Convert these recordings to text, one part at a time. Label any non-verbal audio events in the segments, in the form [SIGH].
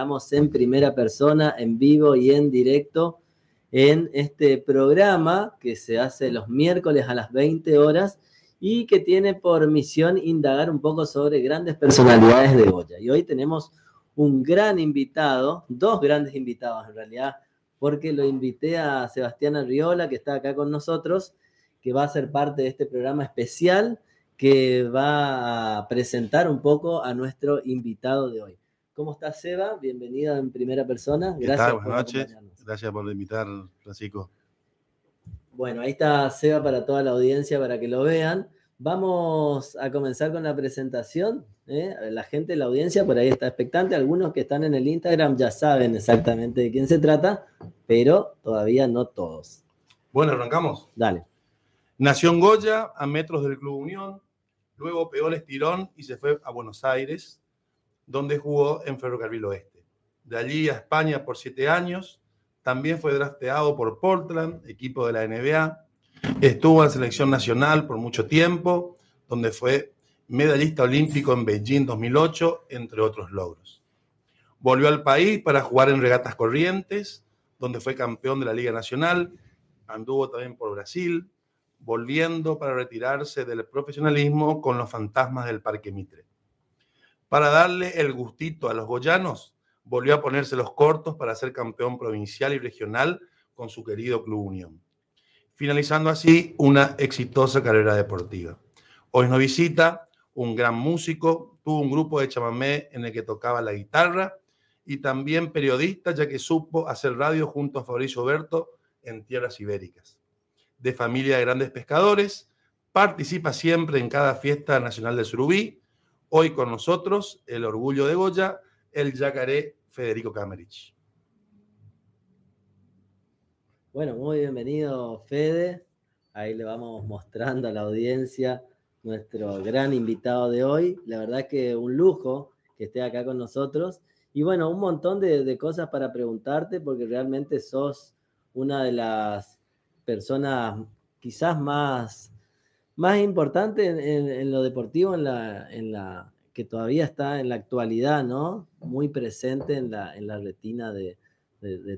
estamos en primera persona, en vivo y en directo en este programa que se hace los miércoles a las 20 horas y que tiene por misión indagar un poco sobre grandes personalidades de Goya. Y hoy tenemos un gran invitado, dos grandes invitados en realidad, porque lo invité a Sebastián Arriola, que está acá con nosotros, que va a ser parte de este programa especial que va a presentar un poco a nuestro invitado de hoy. ¿Cómo estás, Seba? Bienvenido en primera persona. Gracias Buenas noches. Gracias por invitar, Francisco. Bueno, ahí está Seba para toda la audiencia para que lo vean. Vamos a comenzar con la presentación. ¿eh? La gente, la audiencia, por ahí está expectante. Algunos que están en el Instagram ya saben exactamente de quién se trata, pero todavía no todos. Bueno, arrancamos. Dale. Nació en Goya, a metros del Club Unión. Luego pegó el estirón y se fue a Buenos Aires, donde jugó en Ferrocarril Oeste. De allí a España por siete años. También fue drafteado por Portland, equipo de la NBA Estuvo en la selección nacional por mucho tiempo, donde fue medallista olímpico en Beijing 2008, entre otros logros. Volvió al país para jugar en regatas corrientes, donde fue campeón de la Liga Nacional. Anduvo también por Brasil, volviendo para retirarse del profesionalismo con los fantasmas del Parque Mitre. Para darle el gustito a los goyanos, volvió a ponerse los cortos para ser campeón provincial y regional con su querido Club Unión finalizando así una exitosa carrera deportiva. Hoy nos visita un gran músico, tuvo un grupo de chamamé en el que tocaba la guitarra y también periodista, ya que supo hacer radio junto a Fabricio Berto en tierras ibéricas. De familia de grandes pescadores, participa siempre en cada fiesta nacional de Surubí. Hoy con nosotros, el orgullo de Goya, el yacaré Federico Camerich. Bueno, muy bienvenido Fede. Ahí le vamos mostrando a la audiencia nuestro gran invitado de hoy. La verdad que un lujo que esté acá con nosotros. Y bueno, un montón de, cosas para preguntarte porque realmente sos una de las personas quizás más, más importantes en, lo deportivo, en la, en la, que todavía está en la actualidad, ¿no? Muy presente en la, en la retina de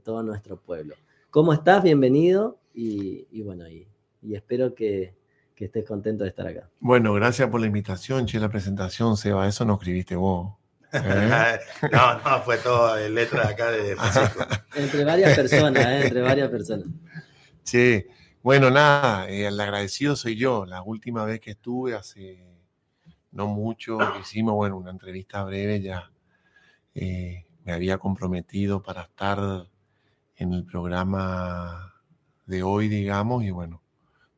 todo nuestro pueblo. ¿Cómo estás? Bienvenido y, bueno, y, espero que, estés contento de estar acá. Bueno, gracias por la invitación, che, la presentación, Seba, eso no escribiste vos. ¿eh? [LAUGHS] no, no, fue todo en letra acá de Francisco. entre varias personas, ¿eh? entre varias personas. Sí, bueno, nada, eh, el agradecido soy yo. La última vez que estuve, hace no mucho, hicimos, bueno, una entrevista breve, ya eh, me había comprometido para estar en el programa de hoy, digamos, y bueno,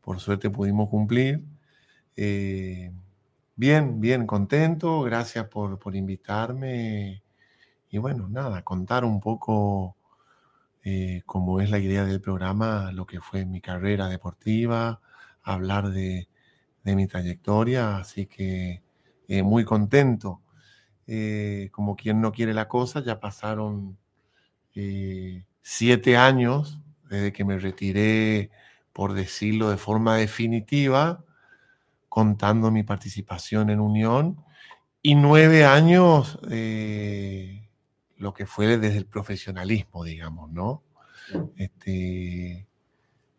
por suerte pudimos cumplir. Eh, bien, bien, contento, gracias por, invitarme. Y bueno, nada, contar un poco eh, cómo es la idea del programa, lo que fue mi carrera deportiva, hablar de, mi trayectoria, así que eh, muy contento. como quien no quiere la cosa, ya pasaron siete años desde que me retiré, por decirlo de forma definitiva, contando mi participación en Unión, y nueve años eh, lo que fue desde el profesionalismo, digamos, ¿no? Este, eh,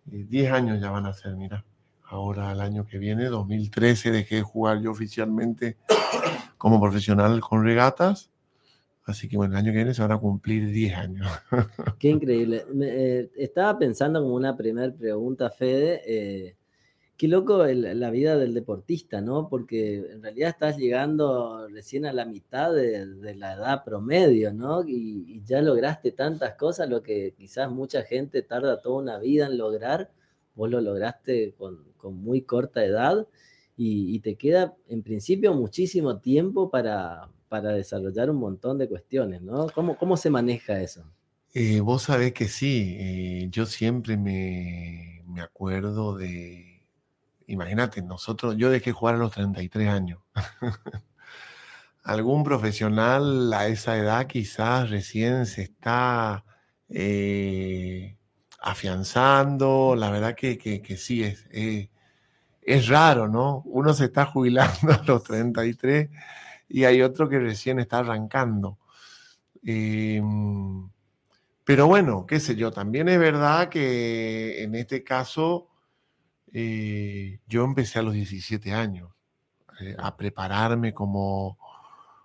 diez años ya van a ser, mira. Ahora, el año que viene, 2013, dejé de jugar yo oficialmente [COUGHS] como profesional con regatas Así que bueno, el año que viene se van a cumplir 10 años. [LAUGHS] Qué increíble. Eh, estaba pensando como una primera pregunta, Fede. Eh, qué loco la vida del deportista, ¿no? Porque en realidad estás llegando recién a la mitad de, la edad promedio, ¿no? Y, ya lograste tantas cosas, lo que quizás mucha gente tarda toda una vida en lograr. Vos lo lograste con, muy corta edad y te queda en principio muchísimo tiempo para, para desarrollar un montón de cuestiones, ¿no? ¿Cómo, cómo se maneja eso? Eh, vos sabés que sí, eh, yo siempre me, me, acuerdo de, imagínate, nosotros, yo dejé jugar a los 33 años. [LAUGHS] Algún profesional a esa edad quizás recién se está eh, afianzando, la verdad que, que, que sí, es, es raro, ¿no? Uno se está jubilando [LAUGHS] a los 33 y hay otro que recién está arrancando. Em, pero bueno, qué sé yo, también es verdad que en este caso eh, yo empecé a los 17 años eh, a prepararme como,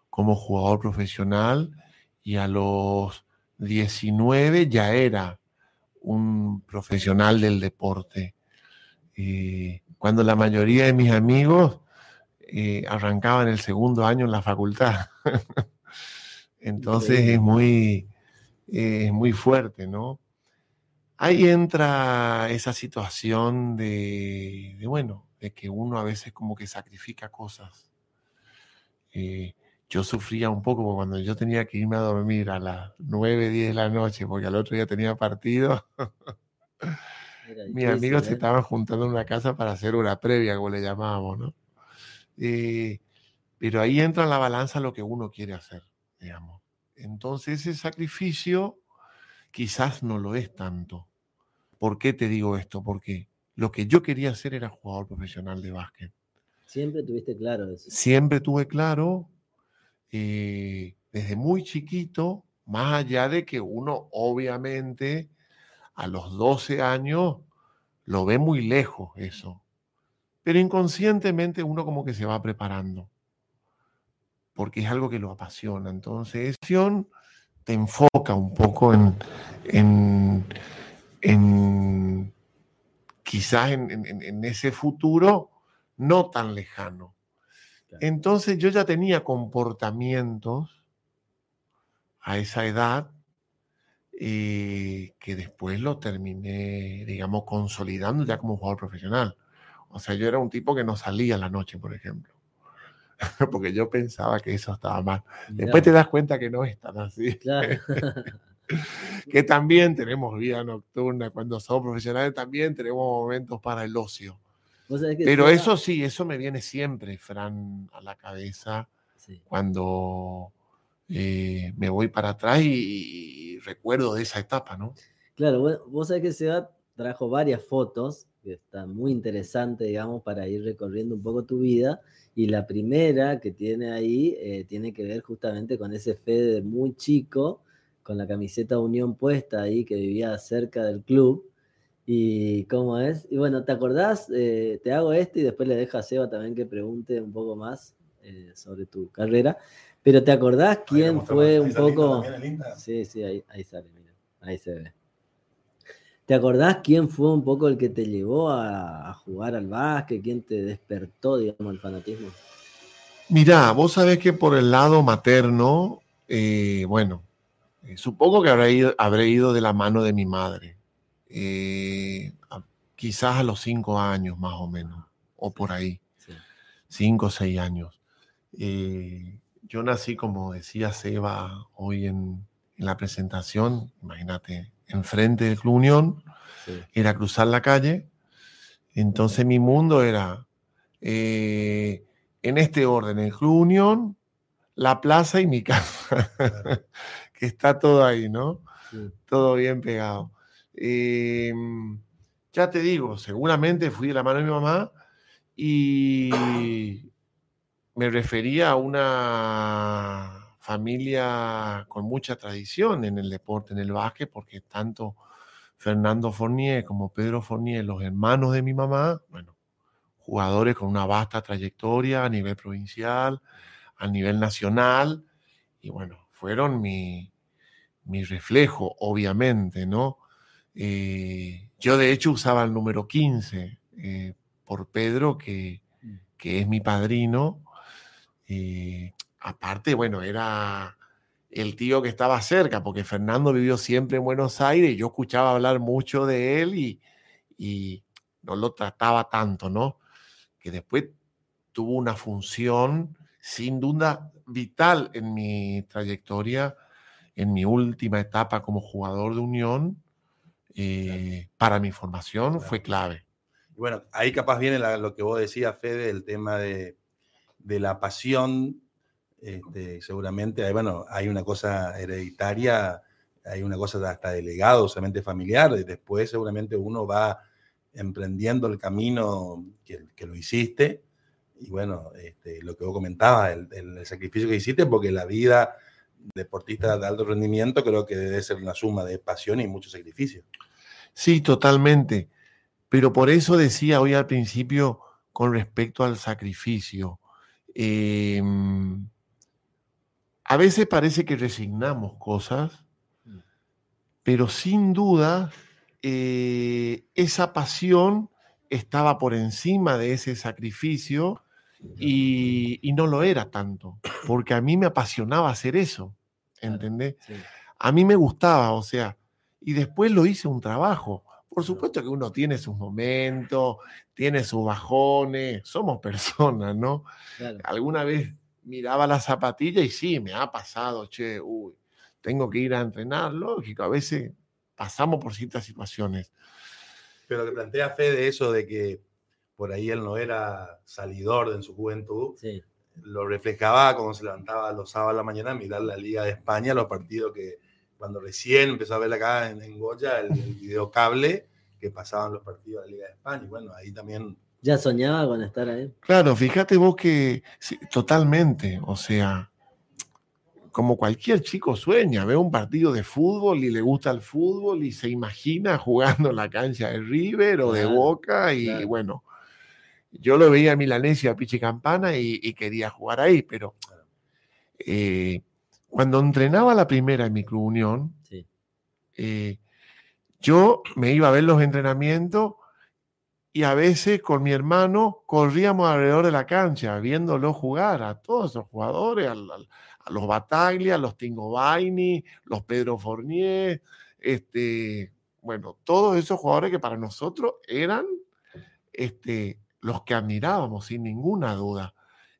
como jugador profesional y a los 19 ya era un profesional del deporte. Eh, cuando la mayoría de mis amigos eh, arrancaban el segundo año en la facultad. [LAUGHS] Entonces es muy, es muy fuerte, ¿no? Ahí entra esa situación de, bueno, de que uno a veces como que sacrifica cosas. Eh, yo sufría un poco cuando yo tenía que irme a dormir a las 9, 10 de la noche, porque al otro día tenía partido. [LAUGHS] Mis amigos se ¿eh? estaban juntando en una casa para hacer una previa, como le llamábamos, ¿no? Eh, pero ahí entra en la balanza lo que uno quiere hacer, digamos. Entonces ese sacrificio quizás no lo es tanto. ¿Por qué te digo esto? Porque lo que yo quería hacer era jugador profesional de básquet. Siempre tuviste claro eso. Siempre tuve claro, eh, desde muy chiquito, más allá de que uno obviamente a los 12 años lo ve muy lejos eso. Pero inconscientemente uno como que se va preparando, porque es algo que lo apasiona. Entonces, te enfoca un poco en, en, en quizás en, en, ese futuro no tan lejano. Entonces yo ya tenía comportamientos a esa edad eh, que después lo terminé, digamos, consolidando ya como jugador profesional. O sea, yo era un tipo que no salía a la noche, por ejemplo, [LAUGHS] porque yo pensaba que eso estaba mal. Después te das cuenta que no es tan así. [LAUGHS] [LAUGHS] que también tenemos vida nocturna, cuando somos profesionales también tenemos momentos para el ocio. Pero eso sí, eso me viene siempre, Fran, a la cabeza cuando eh, me voy para atrás y, recuerdo de esa etapa, ¿no? Claro, vos sabés que Seba trajo varias fotos que están muy interesantes, digamos, para ir recorriendo un poco tu vida. Y la primera que tiene ahí eh, tiene que ver justamente con ese Fede muy chico, con la camiseta Unión puesta ahí, que vivía cerca del club. Y cómo es. Y bueno, ¿te acordás? Eh, te hago esto y después le dejo a Seba también que pregunte un poco más eh, sobre tu carrera. Pero ¿te acordás quién fue un poco... Sí, sí, ahí, ahí sale, mira. Ahí se ve. ¿Te acordás quién fue un poco el que te llevó a, jugar al básquet? ¿Quién te despertó, digamos, el fanatismo? Mirá, vos sabés que por el lado materno, eh, bueno, eh, supongo que habré ido, habré ido de la mano de mi madre. Eh, quizás a los cinco años más o menos, o por ahí, cinco o seis años. yo nací, como decía Seba hoy en, en la presentación, imagínate, enfrente del Club Unión, era cruzar la calle. Entonces mi mundo era, eh, en este orden, el Club Unión, la plaza y mi [LAUGHS] casa, que está todo ahí, ¿no? Todo bien pegado. Em, ya te digo, seguramente fui de la mano de mi mamá y me refería a una familia con mucha tradición en el deporte, en el básquet, porque tanto Fernando Fournier como Pedro Fournier, los hermanos de mi mamá, bueno, jugadores con una vasta trayectoria a nivel provincial, a nivel nacional, y bueno, fueron mi, mi reflejo, obviamente, ¿no? Eh, yo de hecho usaba el número 15 eh, por Pedro, que, mm. que, es mi padrino. Eh, aparte, bueno, era el tío que estaba cerca, porque Fernando vivió siempre en Buenos Aires y yo escuchaba hablar mucho de él y, y no lo trataba tanto, ¿no? Que después tuvo una función sin duda vital en mi trayectoria, en mi última etapa como jugador de Unión, eh, para mi formación fue clave. bueno, ahí capaz viene lo que vos decías, Fede, el tema de, de la pasión este, seguramente bueno, hay una cosa hereditaria, hay una cosa hasta de legado, solamente familiar, y después seguramente uno va emprendiendo el camino que, que lo hiciste, y bueno, este, lo que vos comentabas, el, el, sacrificio que hiciste, porque la vida deportista de alto rendimiento, creo que debe ser una suma de pasión y mucho sacrificio. Sí, totalmente. Pero por eso decía hoy al principio con respecto al sacrificio. em, a veces parece que resignamos cosas, Mm. pero sin duda eh, esa pasión estaba por encima de ese sacrificio y, y no lo era tanto, porque a mí me apasionaba hacer eso, Claro. ¿entendés? Sí. A mí me gustaba, o sea, y después lo hice un trabajo. Por supuesto que uno tiene sus momentos, tiene sus bajones, somos [LAUGHS] personas, ¿no? Claro. Alguna vez miraba la zapatilla y sí, me ha pasado, che, uy, tengo que ir a entrenar, lógico, a veces pasamos por ciertas situaciones. Pero que plantea fe de eso de que por ahí él no era salidor en su juventud, Sí. lo reflejaba cuando se levantaba los sábados a la mañana a mirar la Liga de España, los partidos que cuando recién empezó a ver acá en, en Goya el, el video cable que pasaban los partidos de la Liga de España. Y bueno, ahí también ¿Ya soñaba con estar ahí? Claro, fíjate vos que sí, totalmente, o sea, como cualquier chico sueña, ve un partido de fútbol y le gusta el fútbol y se imagina jugando en la cancha de River o de Boca y claro. bueno, yo lo veía en Milanesia, Pichi Campana y, y quería jugar ahí, pero eh, cuando entrenaba la primera en mi Club Unión, Sí. eh, yo me iba a ver los entrenamientos y a veces con mi hermano corríamos alrededor de la cancha viéndolo jugar a todos esos jugadores, a, los Bataglia, a los Tingo Baini, los Pedro Fournier, este, bueno, todos esos jugadores que para nosotros eran este, los que admirábamos sin ninguna duda.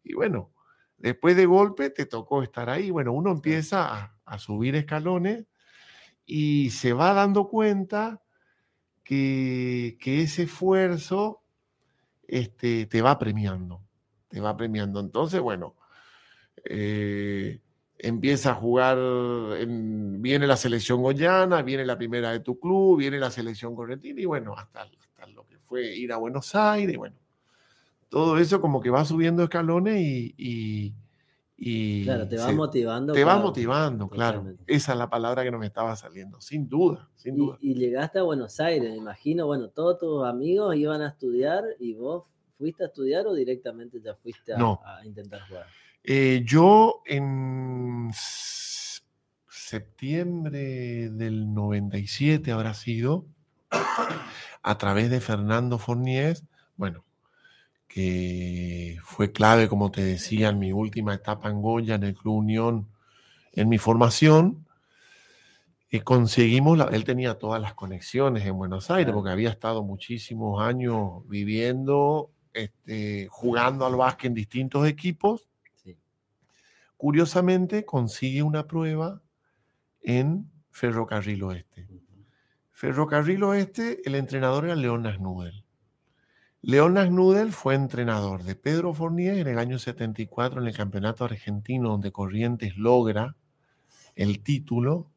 Y bueno, después de golpe te tocó estar ahí. Bueno, uno empieza a, a subir escalones y se va dando cuenta que, que ese esfuerzo este, te va premiando, te va premiando. Entonces, bueno, eh, empieza a jugar, en- viene la selección goyana, viene la primera de tu club, viene la selección correntina y bueno, hasta, hasta lo que fue ir a Buenos Aires, bueno, todo eso como que va subiendo escalones y... y- y Claro, te va se- motivando. te va claro. motivando, claro. Totalmente. Esa es la palabra que no me estaba saliendo, sin duda, sin Y, duda. y llegaste a Buenos Aires, me imagino, bueno, todos tus amigos iban a estudiar y vos fuiste a estudiar o directamente ya fuiste a, No. a intentar jugar. Eh, yo en septiembre del 97 habrá sido, a través de Fernando Forniés, bueno, que fue clave, como te decía, en mi última etapa en Goya, en el Club Unión, en mi formación, eh, conseguimos, la- él tenía todas las conexiones en Buenos Aires, porque había estado muchísimos años viviendo, este, jugando al básquet en distintos equipos, Sí. curiosamente consigue una prueba en Ferrocarril Oeste. Ferrocarril Oeste, el entrenador era León Nasnudel. León Nasnudel fue entrenador de Pedro Fournier en el año 74 en el campeonato argentino donde Corrientes logra el título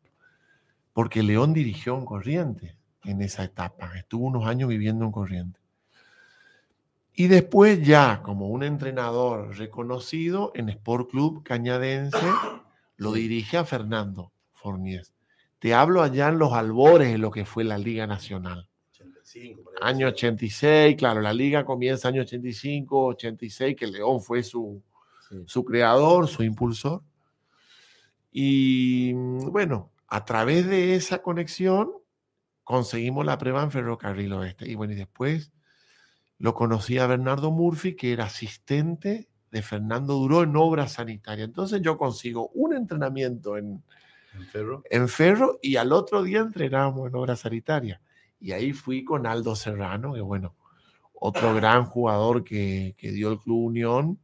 porque León dirigió en Corrientes en esa etapa. Estuvo unos años viviendo en Corrientes. Y después ya como un entrenador reconocido en Sport Club Cañadense, lo dirige a Fernando Fournier. Te hablo allá en los albores de lo que fue la Liga Nacional. 85, por ahí. Año 86, claro, la liga comienza año 85, 86, que León fue su, Sí. su creador, su impulsor. Y bueno, a través de esa conexión conseguimos la prueba en Ferrocarril Oeste. Y bueno, y después lo conocí a Bernardo Murphy, que era asistente de Fernando Duró en obra sanitaria. Entonces yo consigo un entrenamiento en, En Ferro. en Ferro y al otro día entrenábamos en obra sanitaria. Y ahí fui con Aldo Serrano, que bueno, otro gran jugador que, que dio el Club Unión.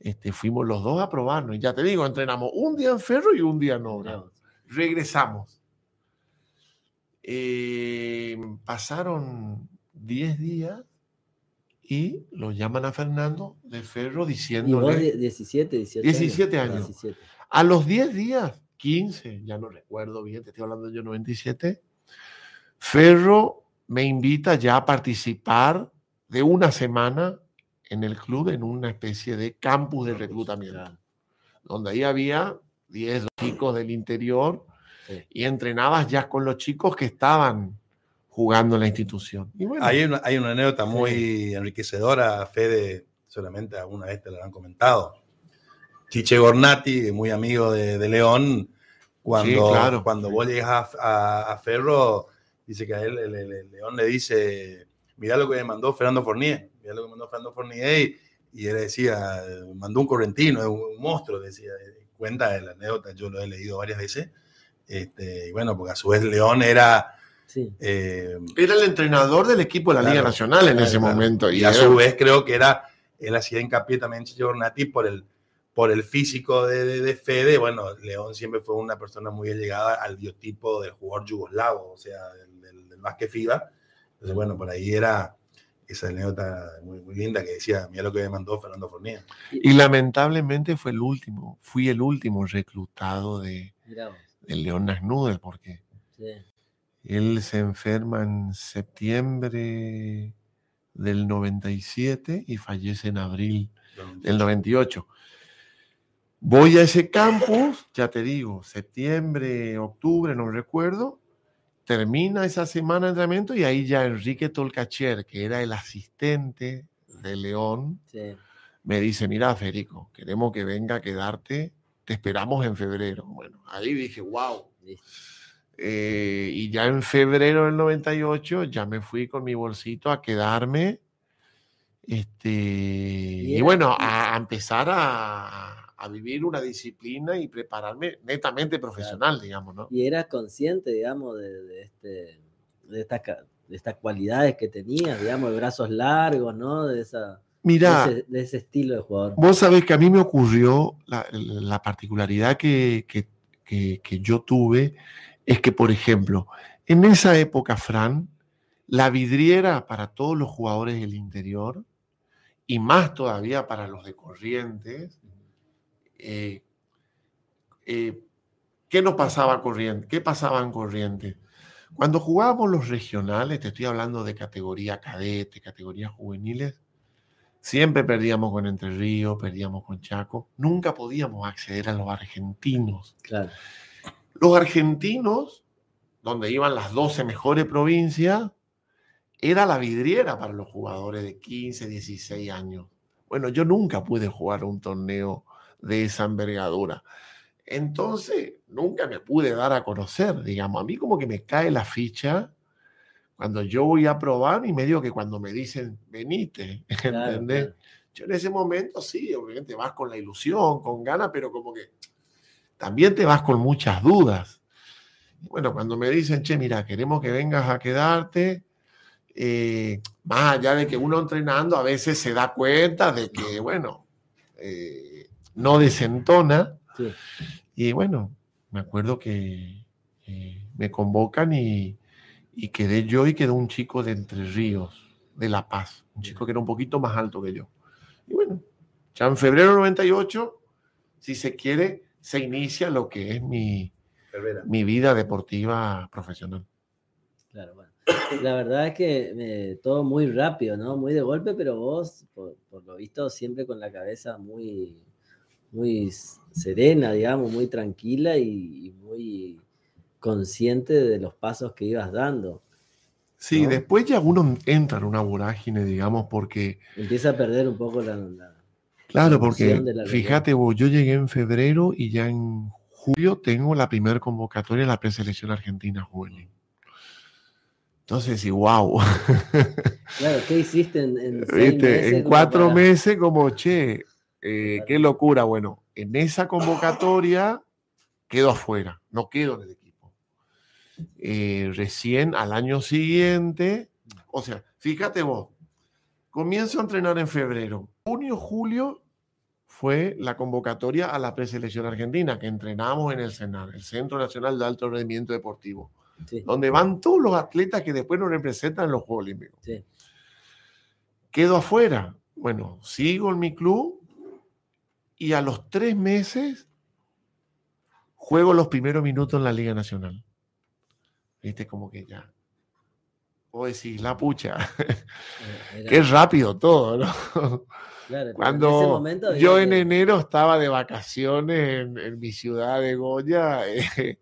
Este, fuimos los dos a probarnos. Y ya te digo, entrenamos un día en Ferro y un día. Mirá vos. Regresamos. Eh, pasaron 10 días y lo llaman a Fernando de Ferro Y diciéndole... die- 17, 18 17 años. 17. A los 10 días, 15, ya no recuerdo bien, te estoy hablando yo 97, Ferro me invita ya a participar de una semana en el club en una especie de campus de reclutamiento, donde ahí había 10 chicos del interior Sí. y entrenabas ya con los chicos que estaban jugando en la institución. Y bueno, Hay una, hay una anécdota muy enriquecedora, Fede, solamente alguna vez te lo han comentado. Chiche Gornati, muy amigo de, de León, cuando, Sí, claro. cuando vos llegas a, a- a Ferro, dice que a él el, el- el León le dice, mirá lo que me mandó Fernando Fournier, mirá lo que mandó Fernando Fournier, y, y él decía, mandó un correntino, es un, un monstruo, decía, cuenta de la anécdota, yo lo he leído varias veces, este, y bueno, porque a su vez León era... Sí, eh, era el entrenador del equipo de la Claro, Liga Nacional en Claro, ese claro. momento. Y, Y, a era- su vez creo que era, él hacía hincapié también en Chicho Ornati por el, por el físico de, de, de Fede. Bueno, León siempre fue una persona muy allegada al biotipo del jugador yugoslavo, o sea, del básquet FIBA. Entonces, bueno, por ahí era esa anécdota muy, muy linda que decía, mira lo que me mandó Fernando Fournier. y lamentablemente fue el último, fui el último reclutado de, del León Nasnudel, porque Sí, él se enferma en septiembre del 97 y fallece en abril del 98. Voy a ese campus, ya te digo, septiembre, octubre, no recuerdo. Termina esa semana de entrenamiento y ahí ya Enrique Tolcacher, que era el asistente de León, sí. me dice, mira, Federico, queremos que venga a quedarte, te esperamos en febrero. Bueno, ahí dije, wow. Eh, y ya en febrero del 98 ya me fui con mi bolsito a quedarme. Este, y bueno, a, a empezar a, a vivir una disciplina y prepararme netamente profesional, digamos, ¿no? Y eras consciente, digamos, de, de este, de, estas, de estas cualidades que tenías, digamos, de brazos largos, ¿no? De, esa, Mira, de, ese, de ese estilo de jugador. vos sabés que a mí me ocurrió la, la particularidad que, que- que- que yo tuve, es que, por ejemplo, en esa época, Fran, la vidriera para todos los jugadores del interior, y más todavía para los de Corrientes, eh, eh, ¿qué nos pasaba a Corrientes? ¿Qué pasaba en Corrientes? Cuando jugábamos los regionales, te estoy hablando de categoría cadete, categorías juveniles, siempre perdíamos con Entre Ríos, perdíamos con Chaco, nunca podíamos acceder a los argentinos. Claro, Los argentinos, donde iban las 12 mejores provincias, era la vidriera para los jugadores de 15, 16 años. Bueno, yo nunca pude jugar un torneo de esa envergadura. Entonces, nunca me pude dar a conocer, digamos. A mí como que me cae la ficha cuando yo voy a probar y medio que cuando me dicen, venite, [LAUGHS] claro, ¿entendés? claro. Yo en ese momento sí, obviamente vas con la ilusión, con ganas, pero como que también te vas con muchas dudas. Bueno, cuando me dicen, che, mira, queremos que vengas a quedarte, eh, más allá de que uno entrenando a veces se da cuenta de que, bueno, eh, no desentona. Sí. Y bueno, me acuerdo que eh, me convocan y, y quedé yo y quedó un chico de Entre Ríos, de La Paz, un chico que era un poquito más alto que yo. Y bueno, ya en febrero del 98, si se quiere, se inicia lo que es mi, Cervera. mi vida deportiva profesional. Claro, bueno. La verdad es que eh, todo muy rápido, ¿no? Muy de golpe, pero vos, por, por lo visto, siempre con la cabeza muy, muy serena, digamos, muy tranquila y, y muy consciente de los pasos que ibas dando. Sí, ¿No? después ya uno entra en una vorágine, digamos, porque, Empieza a perder un poco la... la- claro, La porque la fíjate vos, yo llegué en febrero y ya en julio tengo la primera convocatoria de la preselección argentina juvenil. Entonces, sí, wow, Claro, ¿qué hiciste en, en [LAUGHS] seis ¿viste? meses En como cuatro para- meses como, che, eh, qué locura. Bueno, en esa convocatoria quedo afuera, no quedo en el equipo. Eh, recién al año siguiente, o sea, fíjate vos, comienzo a entrenar en febrero. Junio, julio fue la convocatoria a la preselección argentina, que entrenamos en el CENAR, el Centro Nacional de Alto Rendimiento Deportivo, Sí, donde van todos los atletas que después nos representan en los Juegos Olímpicos. sí. Quedo afuera. Bueno, sigo en mi club y a los tres meses juego los primeros minutos en la Liga Nacional. Viste, como que ya. vos decís, la pucha, era- qué rápido todo, ¿no? claro, pero en ese Cuando momento yo en enero estaba de vacaciones en, en mi ciudad de Goya, eh,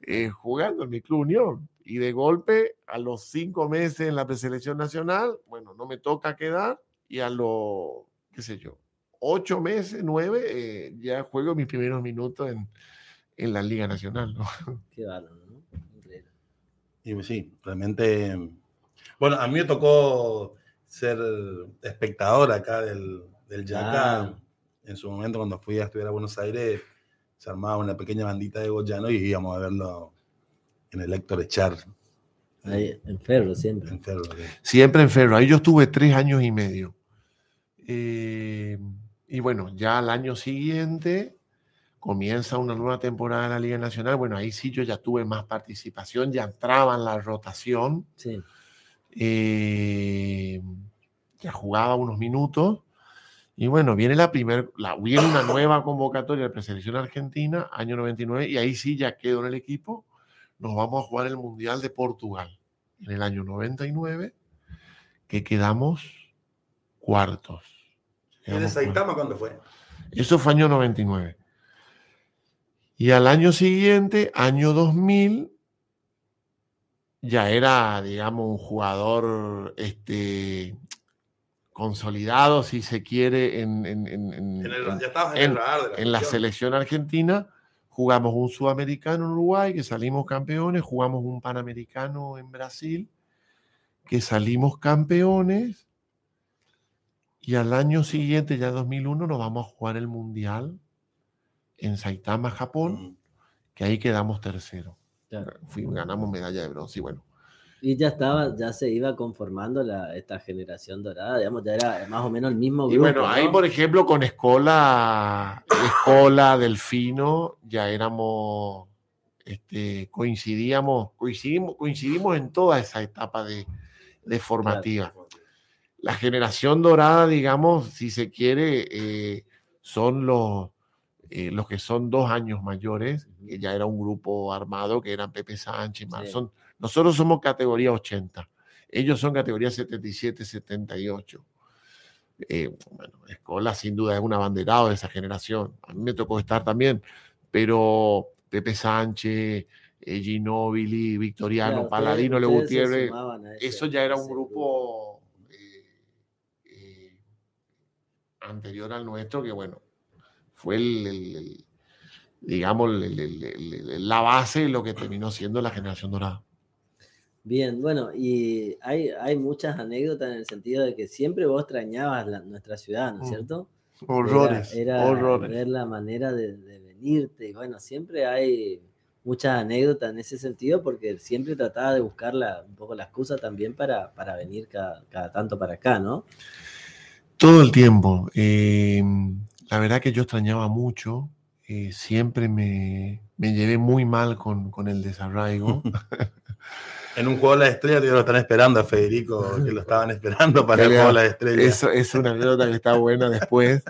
eh, jugando en mi club Unión. Y de golpe, a los cinco meses en la preselección nacional, bueno, no me toca quedar. Y a los, qué sé yo, ocho meses, nueve, eh, ya juego mis primeros minutos en, en la Liga Nacional. ¿no? [LAUGHS] Qué bárbaro, ¿no? Increíble. Y pues sí, realmente. Bueno, a mí me tocó ser espectador acá del, del Yaca. Ah. En su momento, cuando fui a estudiar a Buenos Aires, se armaba una pequeña bandita de goyanos y íbamos a verlo en el Héctor Echar. Ahí, en Ferro siempre. En Ferro, sí. Siempre en Ferro. Ahí yo estuve tres años y medio. Eh, y bueno, ya al año siguiente comienza una nueva temporada de la Liga Nacional. Bueno, ahí sí yo ya tuve más participación, ya entraba en la rotación, Sí. eh, ya jugaba unos minutos. Y bueno, viene la primera, viene una nueva convocatoria de preselección argentina, año 99, y ahí sí ya quedo en el equipo. Nos vamos a jugar el Mundial de Portugal en el año 99, que quedamos cuartos. ¿En el Quedamos cuartos. Saitama cuándo fue? Eso fue año 99. Y al año siguiente, año 2000, ya era, digamos, un jugador este, consolidado, si se quiere, en, en- en- en- En el- en- de la, selección argentina. Jugamos un sudamericano en Uruguay, que salimos campeones, jugamos un panamericano en Brasil, que salimos campeones, y al año siguiente, ya 2001, nos vamos a jugar el Mundial en Saitama, Japón, que ahí quedamos tercero. Claro. Fui- ganamos medalla de bronce y bueno. Y ya estaba, ya se iba conformando la, esta generación dorada, digamos, ya era más o menos el mismo grupo. Y bueno, ahí por ejemplo con Escola, Escola, Delfino, ya éramos, este, coincidíamos, coincidimos, coincidimos en toda esa etapa de, de formativa. La generación dorada, digamos, si se quiere, eh, son los, eh, los que son dos años mayores, que ya era un grupo armado, que eran Pepe Sánchez, más. Sí. Son, nosotros somos categoría 80, ellos son categoría 77, 78. Eh, bueno, Escola sin duda es un abanderado de esa generación. A mí me tocó estar también, pero Pepe Sánchez, eh, Ginóbili, Victoriano, Claro, Paladino, Le Gutiérrez, eso ya era un grupo eh, eh, anterior al nuestro que, bueno, fue el, el- el- digamos, el- el- el- el- la base de lo que terminó siendo la generación dorada. Bien, bueno, y hay, hay muchas anécdotas en el sentido de que siempre vos extrañabas la- nuestra ciudad, ¿no es Mm. cierto? Horrores, Era, era horrores. ver la manera de, de venirte, y bueno, siempre hay muchas anécdotas en ese sentido porque siempre trataba de buscar la- un poco la excusa también para, para venir cada, cada tanto para acá, ¿no? Todo el tiempo. eh, la verdad que yo extrañaba mucho. eh, siempre me, me llevé muy mal con, con el desarraigo. [LAUGHS] [LAUGHS] En un juego de las estrellas ya lo están esperando a Federico, que lo estaban esperando [LAUGHS] para el juego de las estrellas. Eso es una anécdota que está buena después.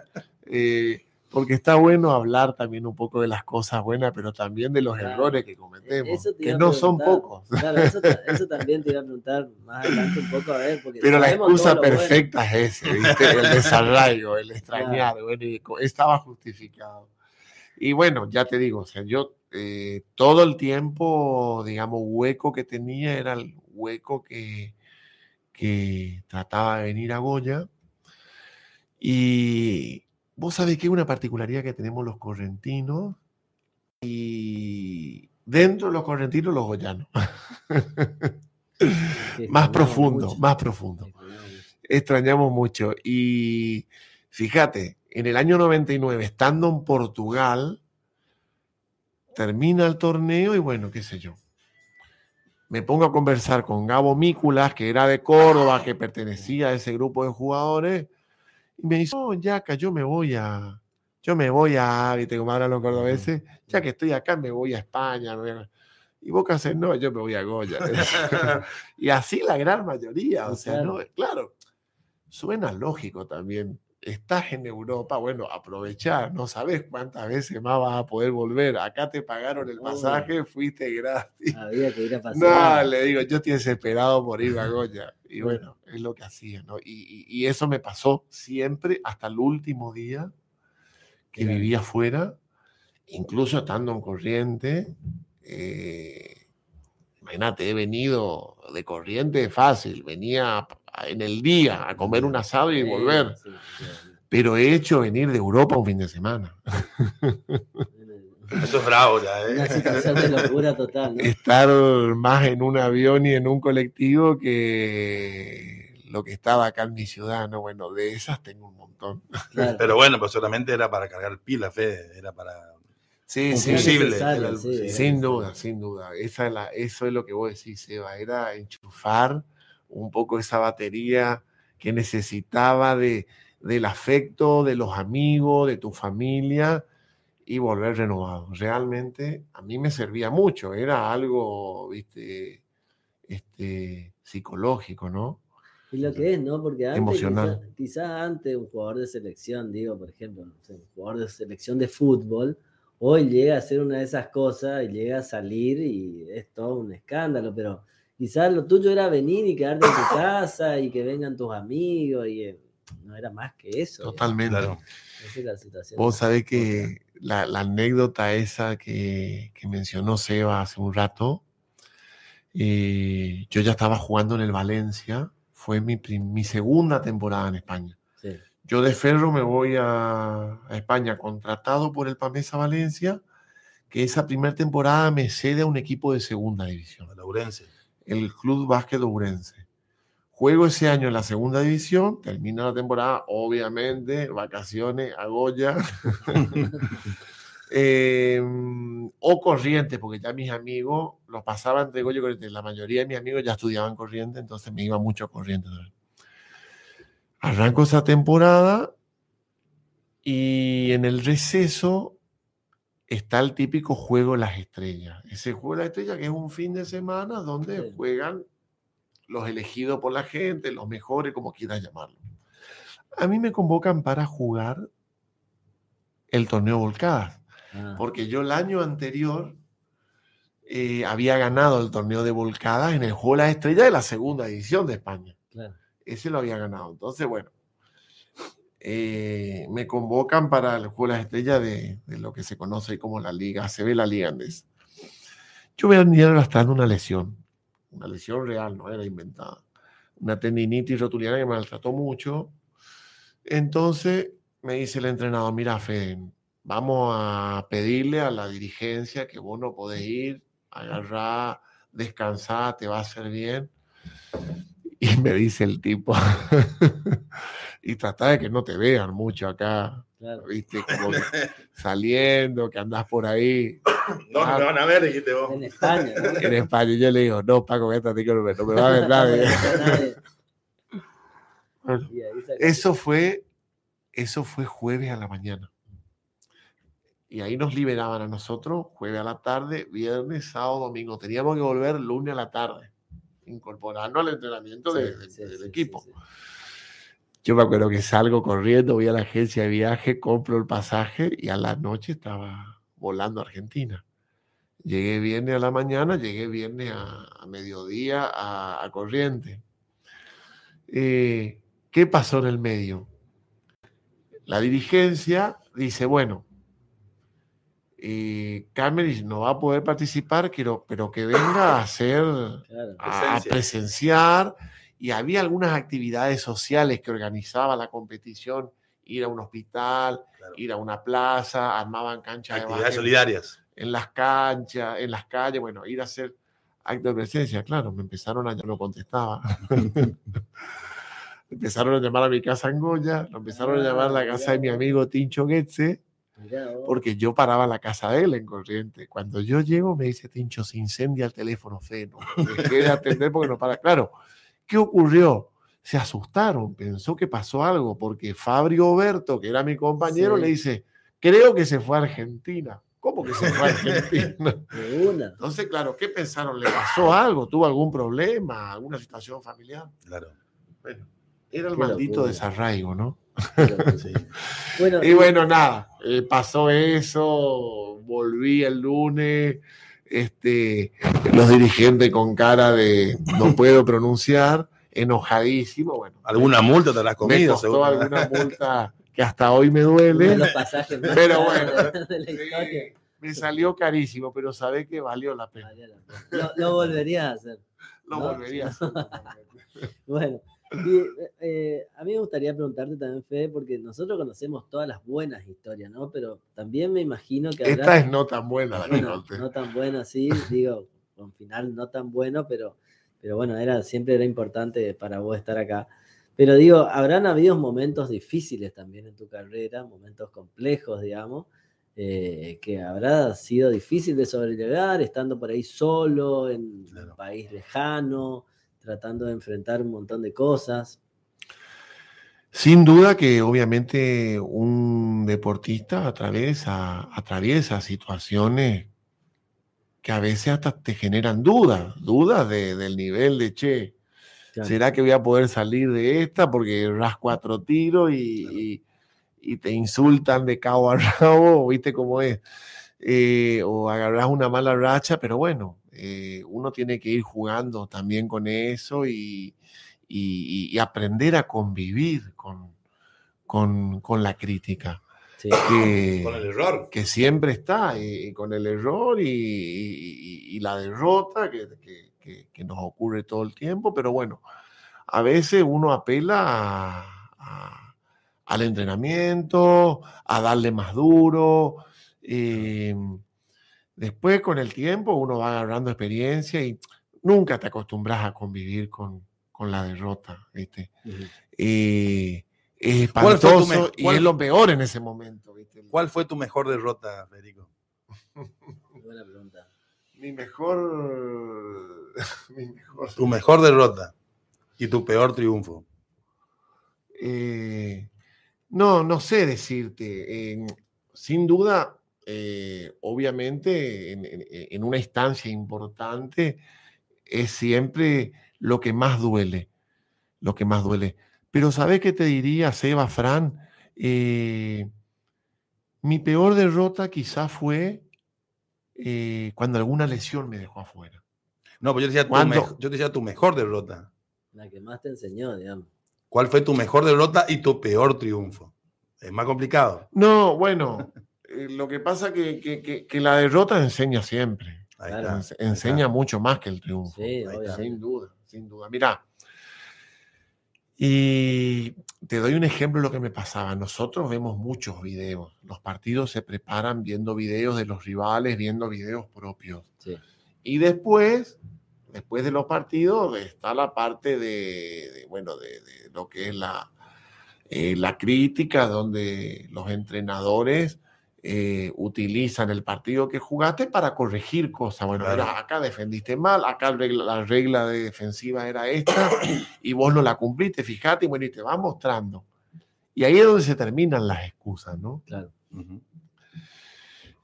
eh, porque está bueno hablar también un poco de las cosas buenas, pero también de los Claro. errores que cometemos, que no son pocos. [LAUGHS] Claro, eso, eso también te iba a preguntar más adelante un poco a ver. Porque Pero la excusa lo bueno. perfecta es ese, ¿viste? el [LAUGHS] desarraigo, el extrañar, bueno, y estaba justificado. Y bueno, ya te digo, o sea, yo eh, todo el tiempo, digamos, hueco que tenía era el hueco que, que trataba de venir a Goya. Y vos sabés que es una particularidad que tenemos los correntinos y dentro de los correntinos los goyanos. [LAUGHS] Más profundo, mucho. más profundo. Extrañamos mucho. Y fíjate, en el año 99, estando en Portugal, termina el torneo y bueno, qué sé yo. Me pongo a conversar con Gabo Mículas, que era de Córdoba, que pertenecía a ese grupo de jugadores, y me dice, oh, Yaca, yo me voy a, yo me voy a, viste como hablan los cordobeses, ya que estoy acá me voy a España. me voy a-". Y vos qué haces, no, yo me voy a Goya. [LAUGHS] y así la gran mayoría, o sea, ¿no? claro, suena lógico también. Estás en Europa, bueno, aprovechar, no sabes cuántas veces más vas a poder volver. Acá te pagaron el pasaje, fuiste gratis. Había que ir a. No, le digo, yo estoy desesperado por ir a [LAUGHS] Goya. Y bueno, es lo que hacía, ¿no? Y, y, eso me pasó siempre hasta el último día que vivía afuera, incluso estando en corriente. Eh, imagínate, he venido de corriente fácil, venía en el día a comer un asado y volver. Pero he hecho venir de Europa un fin de semana. [LAUGHS] Eso es bravo ya, ¿eh? Una situación de locura total. ¿no? Estar más en un avión y en un colectivo que lo que estaba acá en mi ciudad, ¿no? Bueno, de esas tengo un montón. Pero bueno, pues solamente era para cargar pila, Fede, era para Sí, sí, sin duda, sin duda. Esa es la, eso es lo que vos decís, Eva, era enchufar un poco esa batería que necesitaba de, del afecto de los amigos, de tu familia y volver renovado. Realmente a mí me servía mucho, era algo, viste, este, psicológico, ¿no? Y lo que es, ¿no? Porque antes, quizás antes un jugador de selección, digo, por ejemplo, un jugador de selección de fútbol, hoy llega a hacer una de esas cosas y llega a salir y es todo un escándalo, pero quizás lo tuyo era venir y quedarte en tu [LAUGHS] casa y que vengan tus amigos y eh, no era más que eso. Totalmente. Esa es la situación. Vos sabés que la, anécdota esa que, mencionó Seba hace un rato, eh, yo ya estaba jugando en el Valencia, fue mi, mi segunda temporada en España. Yo de Ferro me voy a, España contratado por el Pamesa Valencia, que esa primera temporada me cede a un equipo de segunda división. La Urense. El Club Básquet Urense. Juego ese año en la segunda división, termina la temporada, obviamente, vacaciones a Goya. [LAUGHS] Em, o corriente, porque ya mis amigos los pasaban entre Goya y. La mayoría de mis amigos ya estudiaban corriente, entonces me iba mucho a corriente. Arranco esa temporada y en el receso está el típico juego Las Estrellas. Ese juego Las Estrellas que es un fin de semana donde juegan los elegidos por la gente, los mejores, como quieras llamarlo. A mí me convocan para jugar el torneo Volcadas, ah. porque yo el año anterior eh, había ganado el torneo de Volcadas en el juego Las Estrellas de la segunda edición de España. Claro ese lo había ganado. Entonces, bueno, eh, me convocan para el juego de las estrellas de, lo que se conoce como la liga, se ve la liga andesa. Yo voy a en una lesión, una lesión real, no era inventada. Una tendinitis rotuliana que me maltrató mucho. Entonces me dice el entrenador, mira, Fede, vamos a pedirle a la dirigencia que vos no podés ir, agarrar, descansar, te va a hacer bien. Y me dice el tipo, [LAUGHS] y trata de que no te vean mucho acá, viste, [LAUGHS] como saliendo, que andas por ahí. [LAUGHS] No, me van a ver, dijiste vos. En España. En España, yo le digo, no, Paco, que no me, no me va a ver nadie. eso fue, eso fue jueves a la mañana. Y ahí nos liberaban a nosotros, jueves a la tarde, viernes, sábado, domingo. Teníamos que volver lunes a la tarde incorporarnos al entrenamiento del equipo. Yo me acuerdo que salgo corriendo, voy a la agencia de viaje, compro el pasaje y a la noche estaba volando a Argentina. Llegué viernes a la mañana, llegué viernes a, mediodía a, Corriente. Eh, ¿Qué pasó en el medio? La dirigencia dice, bueno, y Carmen no va a poder participar, quiero, pero que venga a hacer, [COUGHS] a, presenciar. Y había algunas actividades sociales que organizaba la competición, ir a un hospital, ir a una plaza, armaban canchas actividades solidarias. En las canchas, en las calles, bueno, ir a hacer acto de presencia. Claro, me empezaron a, yo no contestaba. [LAUGHS] empezaron a llamar a mi casa en Goya, lo empezaron a llamar a la casa de mi amigo Tincho Getze porque yo paraba la casa de él en corriente. Cuando yo llego, me dice Tincho, se incendia el teléfono. Dejé de atender porque no para. Claro, ¿qué ocurrió? Se asustaron, pensó que pasó algo, porque Fabio Oberto, que era mi compañero, le dice, creo que se fue a Argentina. ¿Cómo que se fue a Argentina? [LAUGHS] Entonces, claro, ¿qué pensaron? ¿Le pasó algo? ¿Tuvo algún problema? ¿Alguna situación familiar? Claro. Bueno, Era el Qué maldito locura. desarraigo, ¿no? Sí. [LAUGHS] Bueno, Y bueno, nada, eh, pasó eso, volví el lunes, este, los dirigentes con cara de no puedo pronunciar, enojadísimo, bueno, Alguna multa te la has me comido, costó seguro. alguna [LAUGHS] multa que hasta hoy me uno de duele, los pasajes más Pero bueno, de la historia. Sí, me salió carísimo, pero sabe que valió la pena, Valió la pena. Lo, lo volvería a hacer. lo No. volvería a hacer. [LAUGHS] Bueno, y, eh, a mí me gustaría preguntarte también, Fede, porque nosotros conocemos todas las buenas historias, ¿no? Pero también me imagino que habrá, Esta es no tan buena la que bueno, no tan buena, sí, digo, con final no tan bueno, pero, pero bueno, era, siempre era importante para vos estar acá. Pero digo, habrán habido momentos difíciles también en tu carrera, momentos complejos, digamos, eh, que habrá sido difícil de sobrellevar, estando por ahí solo, en Claro. un país lejano, tratando de enfrentar un montón de cosas. Sin duda que obviamente un deportista atraviesa, atraviesa situaciones que a veces hasta te generan dudas, dudas de- del nivel de, che, Claro. ¿será que voy a poder salir de esta? Porque ras cuatro tiros y, y- y te insultan de cabo a [LAUGHS] rabo, ¿viste cómo es? Eh, o agarras una mala racha, pero bueno, eh, uno tiene que ir jugando también con eso y, y- y aprender a convivir con, con, con la crítica. Sí. Que, Con el error. que siempre está, y, y con el error y, y- y la derrota que, que- que- que nos ocurre todo el tiempo, pero bueno, a veces uno apela a- a- al entrenamiento, a darle más duro. eh, después con el tiempo uno va agarrando experiencia y nunca te acostumbras a convivir con, con la derrota, ¿viste? Eh, es ¿Cuál fue tu espantoso me- y cuál- es lo peor en ese momento, ¿viste? ¿Cuál fue tu mejor derrota, Federico? Buena pregunta. [LAUGHS] Mi mejor. [LAUGHS] Mi mejor. Tu mejor derrota y tu peor triunfo. eh, no, no sé decirte. eh, sin duda, eh, obviamente, en, en- en una instancia importante, es siempre lo que más duele. Lo que más duele. Pero ¿sabes qué te diría, Seba, Fran? Eh, mi peor derrota quizá fue eh, cuando alguna lesión me dejó afuera. No, pues yo te decía tu, yo te decía tu mejor derrota. La que más te enseñó, digamos. ¿Cuál fue tu mejor derrota y tu peor triunfo? Es más complicado. No, bueno, eh, lo que pasa que, que, que- que la derrota enseña siempre. Claro. enseña mucho más que el triunfo. Sí. Sin duda, sin duda. Mira, y te doy un ejemplo de lo que me pasaba. Nosotros vemos muchos videos. Los partidos se preparan viendo videos de los rivales, viendo videos propios. Sí. Y después, después de los partidos, está la parte de, de, bueno, de, de lo que es la, eh, la crítica, donde los entrenadores eh, utilizan el partido que jugaste para corregir cosas. Bueno, Claro. mira, acá defendiste mal, acá regla- la regla de defensiva era esta [COUGHS] y vos no la cumpliste, fíjate, y bueno, y te va mostrando. Y ahí es donde se terminan las excusas, ¿no? Claro. Ujú.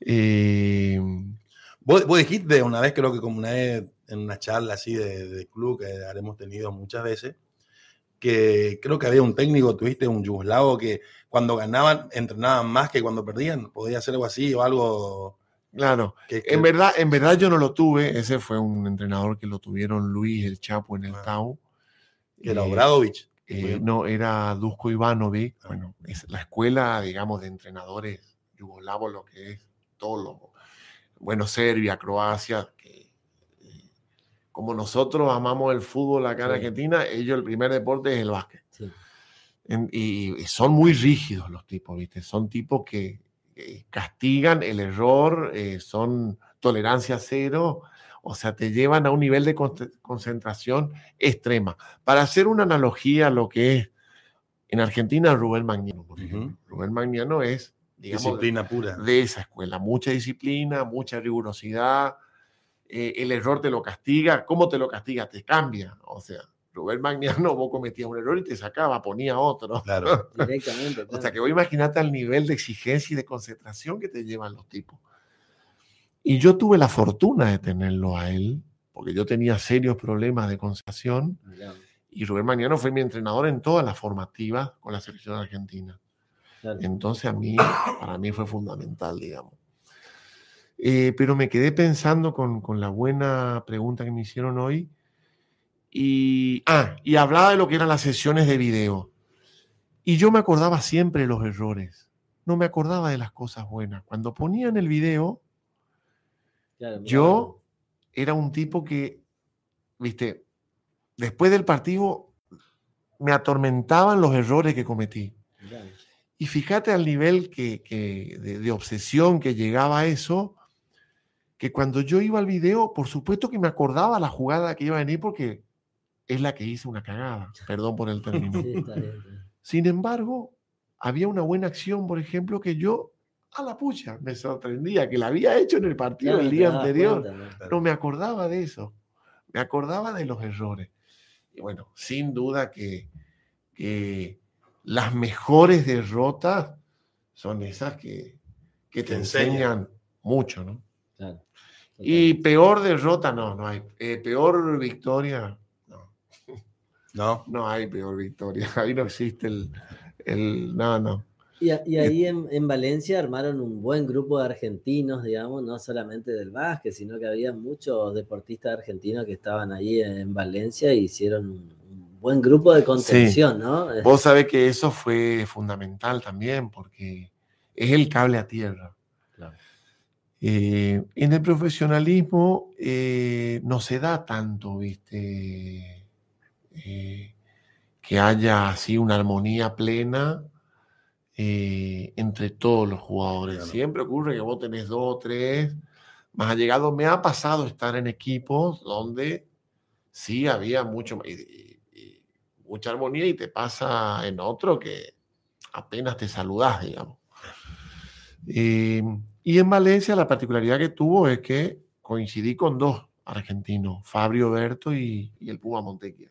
Eh, Vos, vos dijiste una vez, creo que como una vez en una charla así de, de club que haremos tenido muchas veces, que creo que había un técnico, tuviste un yugoslavo que cuando ganaban entrenaban más que cuando perdían. Podía ser algo así o algo claro, que, que- en verdad, en verdad yo no lo tuve, ese fue un entrenador que lo tuvieron Luis el Chapo en el Ah. Tau. que era Eh, Obradovic. Eh, no, era Dusko Ivanovic, bueno, es la escuela, digamos, de entrenadores yugoslavos, lo que es todo lo, bueno, Serbia, Croacia, como nosotros amamos el fútbol acá en Sí. Argentina, ellos el primer deporte es el básquet. Sí. En- y, y son muy rígidos los tipos, ¿viste? Son tipos que eh, castigan el error, eh, son tolerancia cero, o sea, te llevan a un nivel de con- concentración extrema. Para hacer una analogía a lo que es en Argentina Rubén Magnano, Ujú. ejemplo. Rubén Magnano es, digamos, Disciplina pura. de esa escuela. Mucha disciplina, mucha rigurosidad. Eh, el error te lo castiga. ¿Cómo te lo castiga? Te cambia. O sea, Rubén Magnano, [LAUGHS] vos cometías un error y te sacaba, ponía otro. Claro. [LAUGHS] Directamente. O sea, que vos imaginate al nivel de exigencia y de concentración que te llevan los tipos. Y yo tuve la fortuna de tenerlo a él, porque yo tenía serios problemas de concentración Mirá. Y Rubén Mañano fue mi entrenador en todas las formativas con la selección argentina. Entonces a mí, para mí fue fundamental, digamos. Eh, pero me quedé pensando con, con, la buena pregunta que me hicieron hoy. Y, ah, y hablaba de lo que eran las sesiones de video. Y yo me acordaba siempre de los errores. No me acordaba de las cosas buenas. Cuando ponían el video, yo era un tipo que, viste, después del partido me atormentaban los errores que cometí. Y fíjate al nivel que, de, obsesión que llegaba a eso, que cuando yo iba al video, por supuesto que me acordaba la jugada que iba a venir porque es la que hice una cagada, perdón por el término. Sin embargo, había una buena acción, por ejemplo, que yo a la pucha me sorprendía, que la había hecho en el partido el día anterior. no me acordaba de eso, me acordaba de los errores. Y bueno, sin duda que, las mejores derrotas son esas que, te, enseñan mucho, ¿no? Y peor derrota, no, no hay. Eh, peor victoria, no. No. No hay peor victoria. [LAUGHS] Ahí no existe el, el no, no. Y, ahí en, Valencia armaron un buen grupo de argentinos, digamos, no solamente del básquet, sino que había muchos deportistas argentinos que estaban ahí en Valencia e hicieron un, buen grupo de contención, ¿no? Vos sabés que eso fue fundamental también, porque es el cable a tierra. Eh, en el profesionalismo eh, no se da tanto, viste, eh, que haya así una armonía plena eh, entre todos los jugadores. Siempre ocurre que vos tenés dos o tres más allegados. Me ha pasado estar en equipos donde sí había mucho, mucha armonía y te pasa en otro que apenas te saludás, digamos. Y en Valencia la particularidad que tuvo es que coincidí con dos argentinos, Fabio Berto y, y el Puma Montequia.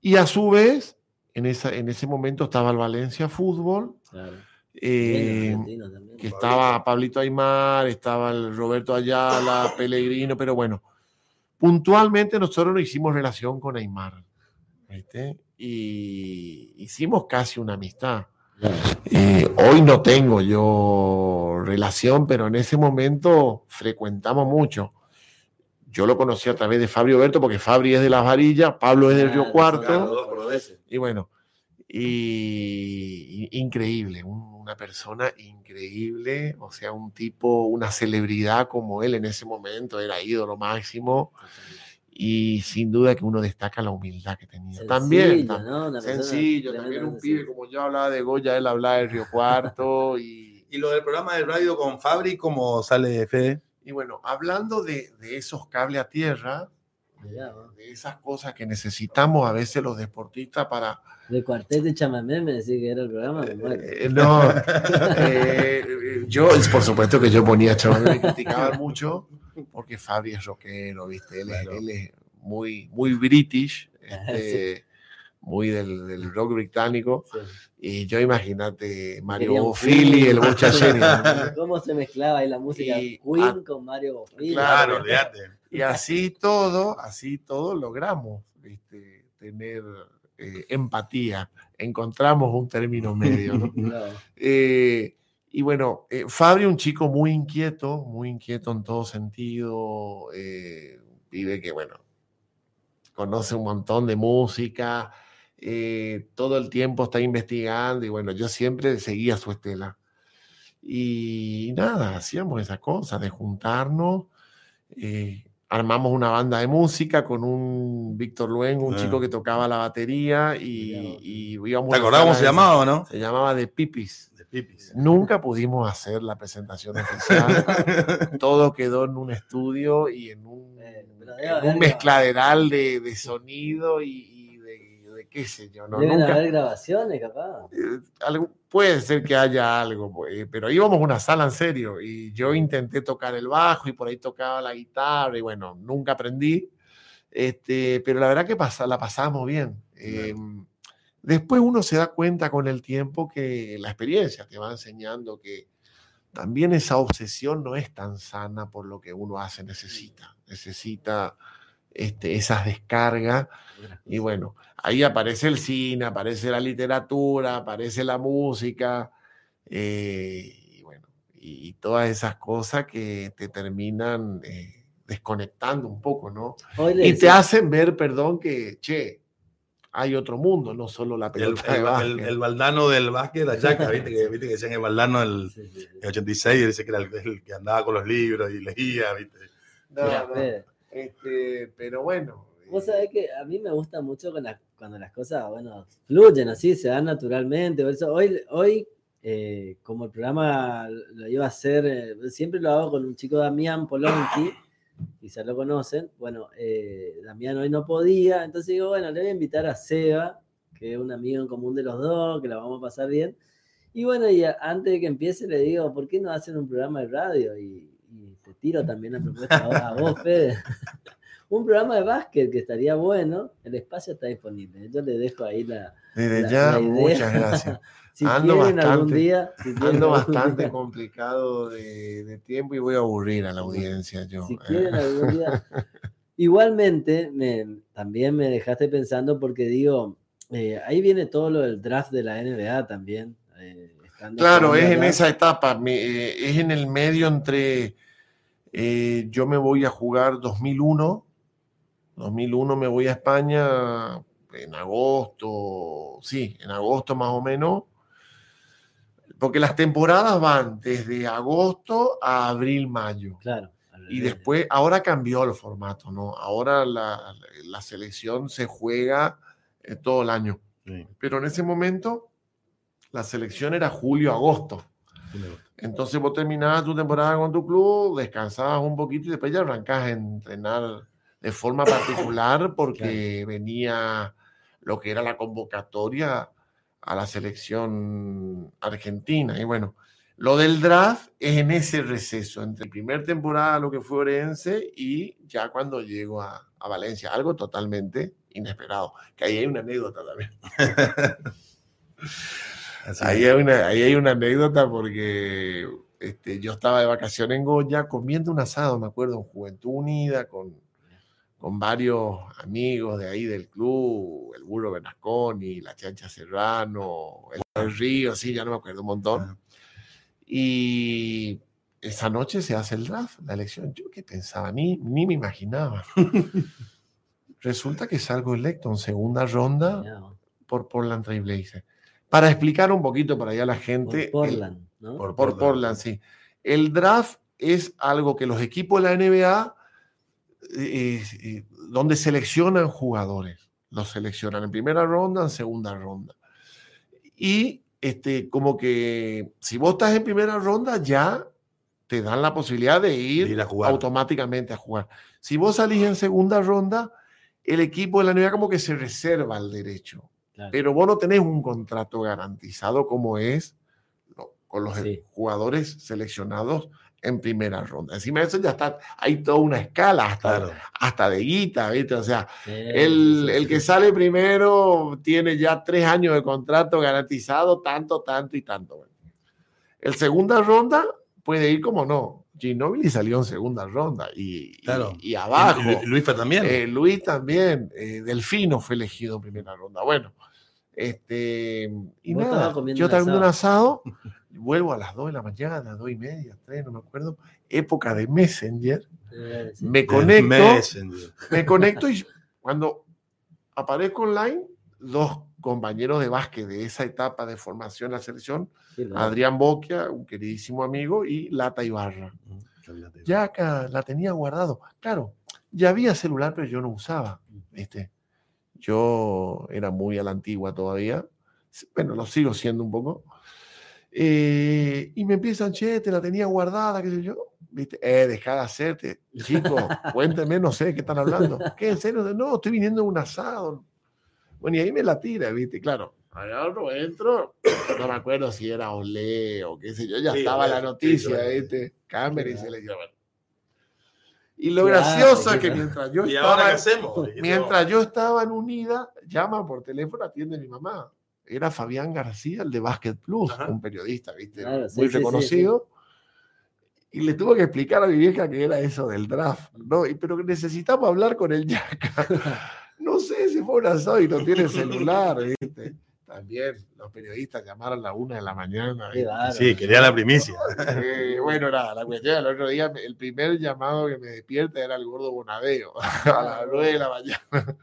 Y a su vez, en, esa, en ese momento estaba el Valencia Fútbol, eh, que estaba Pablito Aymar, estaba el Roberto Ayala, [LAUGHS] Pellegrino, pero bueno, puntualmente nosotros no hicimos relación con Aymar. Y hicimos casi una amistad. Eh, hoy no tengo yo relación, pero en ese momento frecuentamos mucho. Yo lo conocí a través de Fabio Berto, porque Fabri es de Las Varillas, Pablo es del Río Cuarto. Y bueno, y, increíble, una persona increíble, o sea, un tipo, una celebridad como él en ese momento, era ídolo máximo. Y sin duda que uno destaca la humildad que tenía. también, sencillo, también un pibe como yo hablaba de Goya, él hablaba del Río Cuarto. Y, y lo del programa de radio con Fabri, ¿cómo sale Fede? Y bueno, hablando de, de esos cables a tierra, de esas cosas que necesitamos a veces los deportistas para... De cuartet de chamamé me decía que era el programa. Eh, no, [LAUGHS] eh, yo por supuesto que yo ponía chamamé, me criticaba mucho porque Fabi es rockero, ¿viste? Él, es, muy, muy british. Este, [LAUGHS] muy del, rock británico. Y yo imagínate Mario Bofili, el muchacho. [LAUGHS] ¿Cómo se mezclaba ahí la música Queen con Mario Bofili? Claro, [LAUGHS] Y así todo, así todo logramos tener eh, empatía. Encontramos un término medio. Eh, y bueno, eh, Fabio, un chico muy inquieto, muy inquieto en todo sentido. vive que, bueno, conoce un montón de música eh, todo el tiempo está investigando y bueno, yo siempre seguía su estela. Y nada, hacíamos esa cosa de juntarnos. Eh, armamos una banda de música con un Víctor Luengo, un chico que tocaba la batería y, y íbamos ¿Te acordás cómo se llamaba, no? Se llamaba The Pipis. Pipis. Nunca pudimos hacer la presentación oficial. [LAUGHS] Todo quedó en un estudio y en un, eh, un mezcladeral de, de sonido y, qué sé yo. No, Deben haber grabaciones, capaz. Eh, puede ser que haya algo, pues, pero íbamos a una sala en serio y yo intenté tocar el bajo y por ahí tocaba la guitarra y bueno, nunca aprendí. Este, pero la verdad que pasa, la pasamos bien. Em, después uno se da cuenta con el tiempo que la experiencia te va enseñando que también esa obsesión no es tan sana por lo que uno hace, necesita. Necesita este, esas descargas. Y bueno, ahí aparece el cine, aparece la literatura, aparece la música, eh, y bueno, y, todas esas cosas que te terminan eh, desconectando un poco, ¿no? y te hacen ver, perdón, que, che, hay otro mundo, no solo la pelota el, de básquet. El, baldano del básquet, la chaca, ¿viste? [LAUGHS] Que, ¿viste? que decían el baldano del 86, dice que era el, que andaba con los libros y leía, ¿viste? No, este, pero bueno. Vos sabés que a mí me gusta mucho cuando las cosas, bueno, fluyen así, se dan naturalmente. hoy, hoy eh, como el programa lo iba a hacer, eh, siempre lo hago con un chico Damián Polonki, quizás lo conocen. Bueno, eh, Damián hoy no podía, entonces digo, bueno, le voy a invitar a Seba, que es un amigo en común de los dos, que la vamos a pasar bien. Y bueno, y antes de que empiece le digo, ¿por qué no hacen un programa de radio? Y, te tiro también la propuesta a vos, [LAUGHS] Fede. [LAUGHS] un programa de básquet que estaría bueno, el espacio está disponible. Yo le dejo ahí la. Desde ya, muchas gracias. [LAUGHS] si ando bastante, algún día. ando bastante complicado de, tiempo y voy a aburrir a la audiencia. Yo. Si quieren algún día. [LAUGHS] Igualmente, también me dejaste pensando porque digo, eh, ahí viene todo lo del draft de la NBA también. Eh, claro, es en esa etapa, eh, es en el medio entre yo me voy a jugar 2001, 2001 me voy a España en agosto, sí, en agosto más o menos, porque las temporadas van desde agosto a abril, mayo. Claro. Y después, ahora cambió el formato, ¿no? Ahora la, selección se juega eh, todo el año. Pero en ese momento, la selección era julio-agosto. Entonces vos terminabas tu temporada con tu club, descansabas un poquito y después ya arrancás a entrenar de forma particular porque venía lo que era la convocatoria a la selección argentina. Y bueno, lo del draft es en ese receso, entre primer temporada, lo que fue Orense, y ya cuando llego a, Valencia, algo totalmente inesperado. Que ahí hay una anécdota también. [LAUGHS] ahí, hay una, ahí hay una anécdota porque este, yo estaba de vacaciones en Goya comiendo un asado, me acuerdo, en Juventud Unida, con, con varios amigos de ahí del club, el Burro Benasconi, la Chancha Serrano, el Río, sí, ya no me acuerdo un montón. Y esa noche se hace el draft, la elección. Yo qué pensaba, ni, ni me imaginaba. [LAUGHS] Resulta que salgo electo en segunda ronda por Portland Trailblazers. Para explicar un poquito para allá la gente. Por Portland, ¿no? Por, por Portland, sí. El draft es algo que los equipos de la NBA donde seleccionan jugadores. Los seleccionan en primera ronda, en segunda ronda. Y este, como que si vos estás en primera ronda, ya te dan la posibilidad de ir, automáticamente a jugar. Si vos salís en segunda ronda, el equipo de la NBA como que se reserva el derecho. Pero vos no tenés un contrato garantizado como es con los jugadores seleccionados en primera ronda. Encima de eso ya está, hay toda una escala hasta, hasta de guita, ¿viste? O sea, el, el, que sale primero tiene ya tres años de contrato garantizado, tanto, tanto y tanto. El segunda ronda puede ir como no. Ginobili salió en segunda ronda y, y, abajo. Luis también. Eh, Luis también. Eh, Delfino fue elegido en primera ronda. Bueno, este. Y nada, yo también un asado [LAUGHS] vuelvo a las 2 de la mañana, a las 2 y media, 3, no me acuerdo, época de Messenger, me conecto, me conecto y cuando aparezco online, dos compañeros de básquet de esa etapa de formación en la selección, Adrián Boquia, un queridísimo amigo, y Lata Ibarra. Ya acá la tenía guardado. Claro, ya había celular, pero yo no usaba, ¿viste? Yo era muy a la antigua todavía. Bueno, lo sigo siendo un poco. Eh, y me empiezan, che, te la tenía guardada, qué sé yo. ¿Viste? Eh, deja de hacerte. Chicos, [LAUGHS] cuénteme, no sé qué están hablando. ¿Qué, en serio? No, estoy viniendo de un asado. Bueno, y ahí me la tira, ¿viste? Claro, agarro, entro, [COUGHS] no me acuerdo si era Olé o qué sé yo, ya estaba la noticia, ¿viste? Cámara y se le dio. Y lo gracioso es que mientras yo estaba, [LAUGHS] mientras yo estaba en Unida, llama por teléfono, atiende mi mamá era Fabián García, el de Basket Plus, un periodista, ¿viste? muy reconocido. y le tuvo que explicar a mi vieja que era eso del draft, ¿no? Y, pero necesitamos hablar con el Yaca. [LAUGHS] No sé si fue un asado y no tiene celular, ¿viste? También los periodistas llamaron a la una de la mañana. Sí, quería la primicia. [LAUGHS] Eh, bueno, nada, la cuestión el otro día, el primer llamado que me despierta era el gordo Bonadeo, [LAUGHS] a las nueve de la mañana.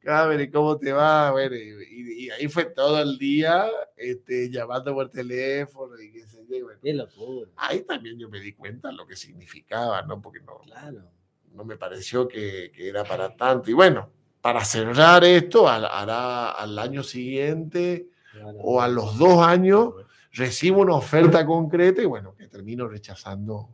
Cabrón, ¿cómo te va? Bueno, y, ahí fue todo el día este, llamando por teléfono y qué sé yo. Qué locura. Ahí también yo me di cuenta lo que significaba, ¿no? Porque no, claro. no me pareció que, que era para tanto. Y bueno, para cerrar esto, hará al año siguiente o a los dos años, recibo una oferta concreta y bueno, que termino rechazando.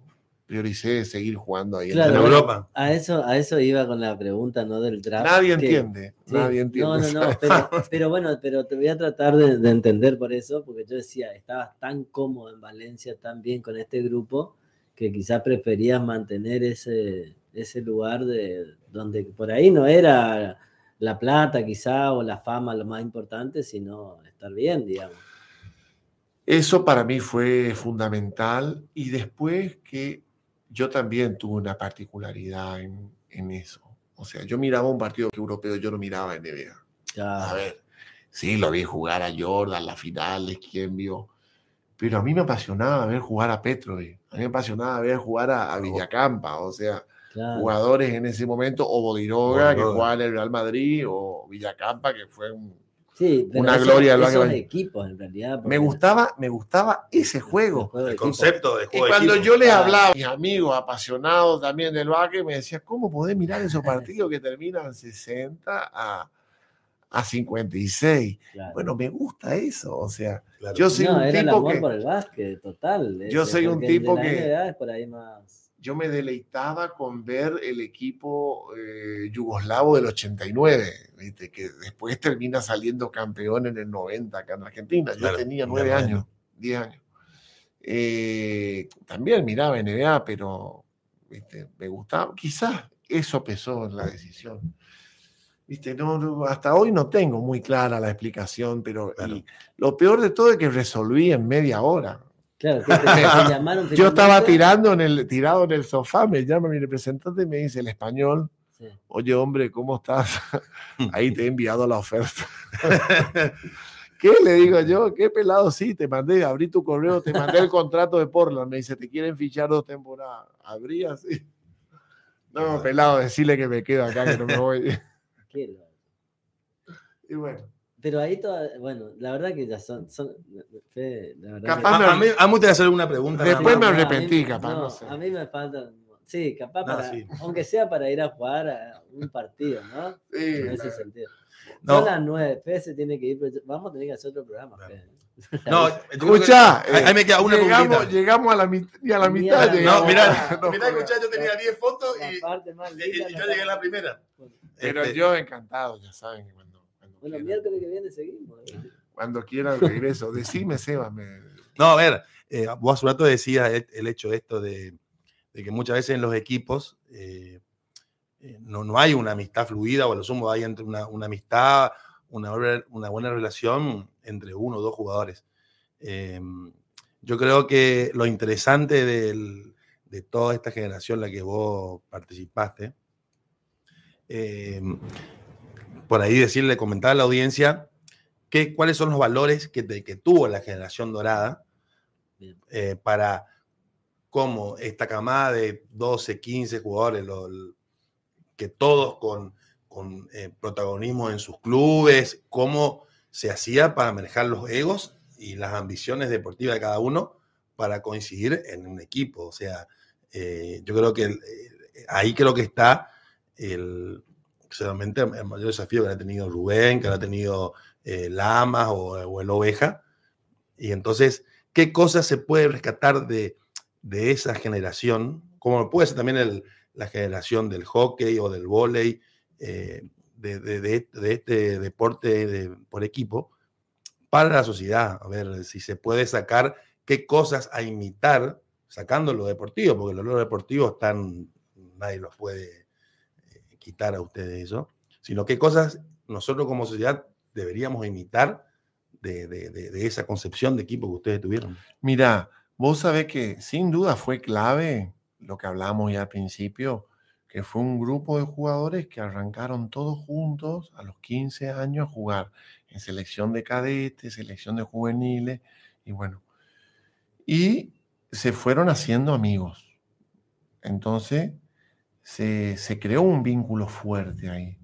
Prioricé seguir jugando ahí en Europa. A eso, a eso iba con la pregunta, ¿no? Del draft. Nadie entiende, nadie entiende. No, no, no, [LAUGHS] pero, bueno, pero te voy a tratar de, de, entender por eso, porque yo decía, estabas tan cómodo en Valencia, tan bien con este grupo, que quizás preferías mantener ese, ese lugar de donde por ahí no era la plata quizá o la fama lo más importante, sino estar bien, digamos. Eso para mí fue fundamental y después que yo también tuve una particularidad en, en eso. O sea, yo miraba un partido europeo, yo no miraba NBA. A ver, sí, lo vi jugar a Jordan, las finales, quién vio. Pero a mí me apasionaba ver jugar a Petrovic, a mí me apasionaba ver jugar a, a Villacampa, o sea, jugadores en ese momento, o Bodiroga, que jugaba en el Real Madrid, o Villacampa, que fue una gloria del equipos en realidad. Me gustaba, me gustaba ese juego. El, concepto de juego. Y cuando yo les hablaba a mis amigos apasionados también del básquet, me decían, ¿cómo podés mirar esos [LAUGHS] partidos que terminan 60 a, a 56? Bueno, me gusta eso. O sea, yo soy un tipo que. por el básquet, total. Yo soy un tipo que. por ahí más yo me deleitaba con ver el equipo eh, yugoslavo del 89, ¿viste? que después termina saliendo campeón en el 90 acá en Argentina. Yo tenía nueve años, diez años. Eh, también miraba NBA, pero ¿viste? me gustaba. Quizás eso pesó en la decisión. ¿Viste? No, hasta hoy no tengo muy clara la explicación, pero lo peor de todo es que resolví en media hora. Claro, [LAUGHS] Yo estaba tirando en el, tirado en el sofá, me llama mi representante y me dice el español, oye hombre, ¿cómo estás? [LAUGHS] Ahí te he enviado la oferta. [LAUGHS] ¿Qué le digo yo? ¿Qué pelado? Sí, te mandé, abrí tu correo, te mandé el contrato de Portland. Me dice, te quieren fichar dos temporadas. ¿Abrí así? No, pelado, decirle que me quedo acá, que no me voy. y bueno. Pero ahí toda, bueno, la verdad que ya son, son la verdad capaz a, mí, a mí te hacer una pregunta. Después me arrepentí, capaz. No, sé. A mí me falta, sí, capaz para, aunque sea para ir a jugar a un partido, ¿no? Sí. En ese sentido. Son las nueve, Fede se tiene que ir, pero vamos a tener que hacer otro programa, [LAUGHS] No, [LAUGHS] escucha, ahí me queda una llegamos, llegamos a la, y a la mitad. No, mirá, no, mirá, escuchá, yo tenía 10 fotos y, y, yo llegué a la primera. Pero este, yo encantado, ya saben. Bueno, miércoles que viene seguimos. ¿eh? Cuando quieran regreso. Decime, [LAUGHS] Seba. No, a ver, eh, vos hace un rato decías el, hecho de esto de, que muchas veces en los equipos eh, eh, no, no, hay una amistad fluida o a lo sumo hay entre una, una amistad, una, una, buena relación entre uno o dos jugadores. yo creo que lo interesante del, de toda esta generación en la que vos participaste, por ahí decirle, comentar a la audiencia que, cuáles son los valores que, que tuvo la generación dorada eh, para cómo esta camada de 12, 15 jugadores, que todos con, con eh, protagonismo en sus clubes, cómo se hacía para manejar los egos y las ambiciones deportivas de cada uno para coincidir en un equipo. O sea, eh, yo creo que ahí creo que está el, el mayor desafío que ha tenido Rubén, que ha tenido eh, Lamas o, el Oveja. Y entonces, ¿qué cosas se puede rescatar de, de esa generación? Como puede ser también la generación del hockey o del volei, eh, de, de, este deporte por equipo, para la sociedad. A ver si se puede sacar qué cosas a imitar, sacando lo deportivo, porque los deportivos están, nadie los puede quitar a ustedes eso, sino qué cosas nosotros como sociedad deberíamos imitar de, esa concepción de equipo que ustedes tuvieron. Mira, Vos sabés que sin duda fue clave lo que hablamos ya al principio, que fue un grupo de jugadores que arrancaron todos juntos a los 15 años a jugar en selección de cadetes, selección de juveniles, y bueno, y se fueron haciendo amigos. Entonces se, se creó un vínculo fuerte ahí.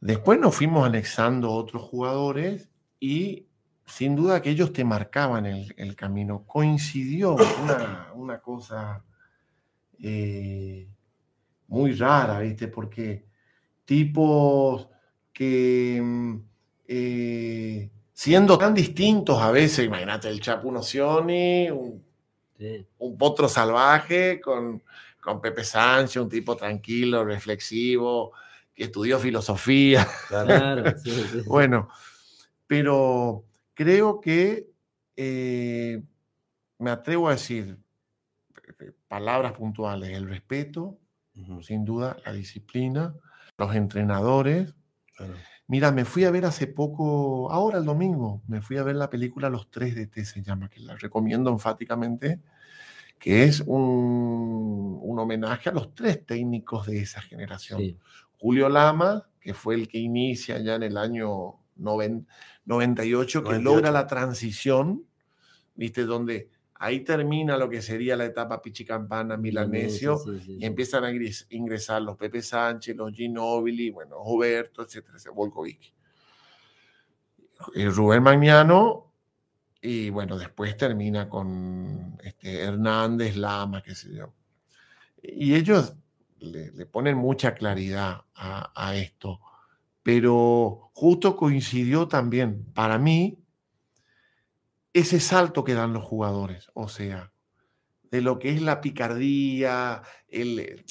Después nos fuimos anexando otros jugadores y sin duda que ellos te marcaban el, camino. Coincidió una, cosa eh, muy rara, ¿viste? Porque tipos que mm, eh, siendo tan distintos a veces, imagínate el Chapu Nocioni, un, un potro salvaje con, con Pepe Sánchez, un tipo tranquilo, reflexivo, que estudió filosofía. bueno, pero creo que eh, me atrevo a decir eh, palabras puntuales, el respeto, sin duda, la disciplina, los entrenadores. Mira, me fui a ver hace poco, ahora el domingo, me fui a ver la película Los Tres de T, se llama, que la recomiendo enfáticamente, que es un, homenaje a los tres técnicos de esa generación. Julio Lama, que fue el que inicia ya en el año 98, que logra la transición, ¿viste? Donde ahí termina lo que sería la etapa Pichicampana, Milanesio, y empiezan a ingresar los Pepe Sánchez, los Ginóbili, bueno, Roberto, etcétera, Volkovic. Rubén Magnano, y bueno, después termina con este, Hernández, Lama, qué sé yo. Y ellos le, ponen mucha claridad a, esto, pero justo coincidió también para mí ese salto que dan los jugadores, o sea, de lo que es la picardía, el,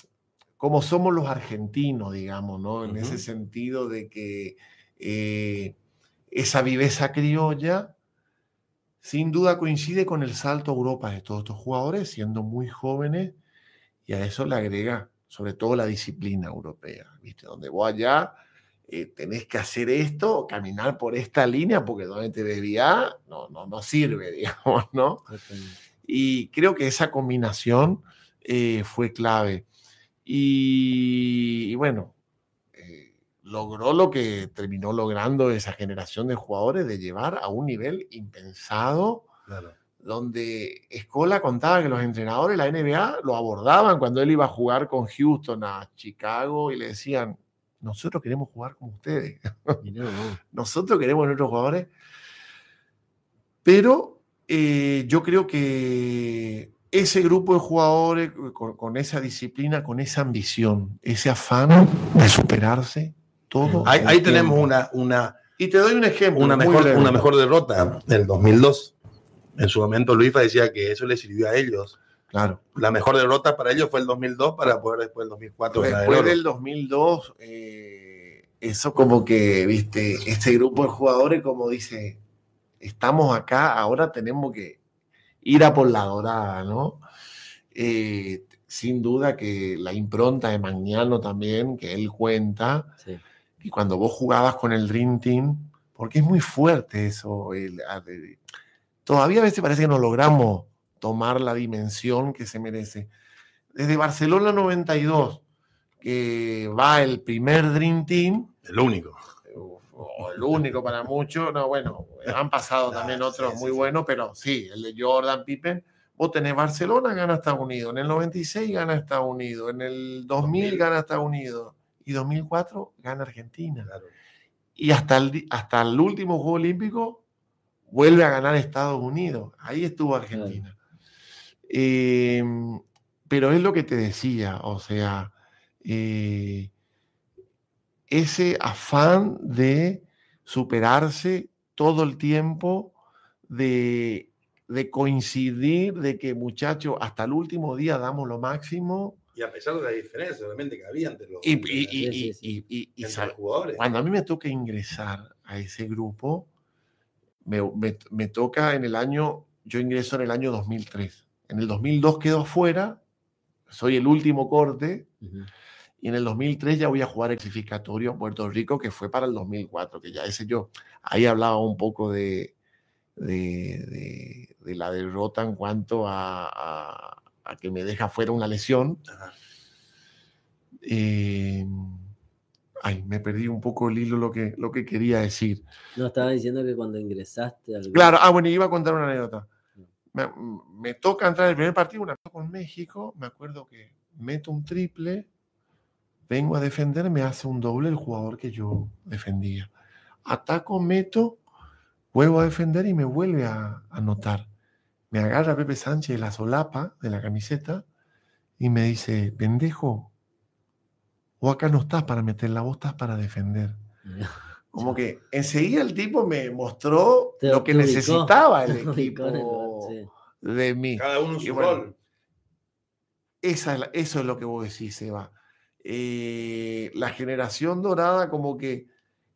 como somos los argentinos, digamos, ¿no? En ese sentido de que eh, esa viveza criolla sin duda coincide con el salto a Europa de todos estos jugadores, siendo muy jóvenes, y a eso le agrega sobre todo la disciplina europea, ¿viste? Donde vos allá eh, tenés que hacer esto, caminar por esta línea, porque donde te desvía no, no, no sirve, [LAUGHS] digamos, ¿no? Y creo que esa combinación eh, fue clave. Y, bueno, logró lo que terminó logrando esa generación de jugadores de llevar a un nivel impensado. Claro. donde Escola contaba que los entrenadores de la NBA lo abordaban cuando él iba a jugar con Houston a Chicago y le decían, nosotros queremos jugar como ustedes, [LAUGHS] nosotros queremos nuestros jugadores, pero eh, yo creo que ese grupo de jugadores con, esa disciplina, con esa ambición, ese afán de superarse, todo. Ahí, tenemos una, una... Y te doy un ejemplo. Una mejor, una mejor derrota del 2002 en su momento Luis decía que eso le sirvió a ellos. Claro. La mejor derrota para ellos fue el 2002 para poder después el 2004. Después del 2002, eh, eso como que, viste, este grupo de jugadores como dice, estamos acá, ahora tenemos que ir a por la dorada, ¿no? Eh, sin duda que la impronta de Magnano también, que él cuenta, y cuando vos jugabas con el Dream Team, porque es muy fuerte eso, el, todavía a veces parece que no logramos tomar la dimensión que se merece. Desde Barcelona 92, que va el primer Dream Team. El único. el único para muchos. No, bueno, han pasado también otros muy buenos, pero sí, el de Jordan Pippen. Vos tenés Barcelona, gana Estados Unidos. En el 96 gana Estados Unidos. En el 2000, gana Estados Unidos. Y 2004 gana Argentina. Y hasta el, hasta el último Juego Olímpico vuelve a ganar Estados Unidos. Ahí estuvo Argentina. Em, pero es lo que te decía, o sea, eh, ese afán de superarse todo el tiempo, de, coincidir, de que muchachos, hasta el último día damos lo máximo. Y a pesar de la diferencia, obviamente, que había entre los, y, jugadores. Cuando a mí me toca ingresar a ese grupo, me, toca en el año, yo ingreso en el año 2003. En el 2002 quedo afuera, soy el último corte, y en el 2003 ya voy a jugar el clasificatorio a Puerto Rico, que fue para el 2004, que ya ese yo, ahí hablaba un poco de, de, de la derrota en cuanto a, a- a que me deja fuera una lesión. Eh, ay, me perdí un poco el hilo lo que, lo que quería decir. No estaba diciendo que cuando ingresaste al Claro, ah, bueno, iba a contar una anécdota. Me, me toca entrar el primer partido, una con México, me acuerdo que meto un triple, vengo a defender, me hace un doble el jugador que yo defendía. Ataco, meto, vuelvo a defender y me vuelve a anotar. Me agarra Pepe Sánchez de la solapa de la camiseta y me dice, pendejo, o acá no estás para meterla, vos estás para defender. [LAUGHS] Como que enseguida el tipo me mostró Te- lo que ubicó, necesitaba el equipo sí. de mí. Cada uno su bueno, rol. Esa es la- eso es lo que vos decís, Eva. Eh, la generación dorada, como que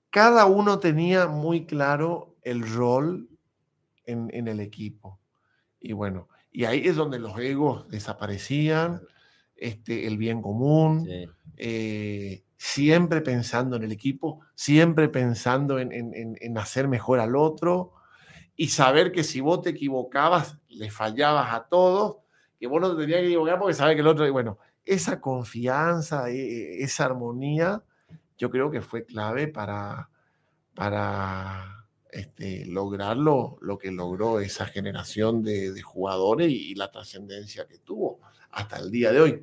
cada uno tenía muy claro el rol en, en el equipo. Y bueno, y ahí es donde los egos desaparecían, este, el bien común, Sí. eh, siempre pensando en el equipo, siempre pensando en, en- en- hacer mejor al otro y saber que si vos te equivocabas, le fallabas a todos, que vos no te tenías que equivocar porque sabes que el otro, y bueno, esa confianza, e- esa armonía, yo creo que fue clave para, para este, lograr lo, lo que logró esa generación de, de jugadores y, y la trascendencia que tuvo hasta el día de hoy.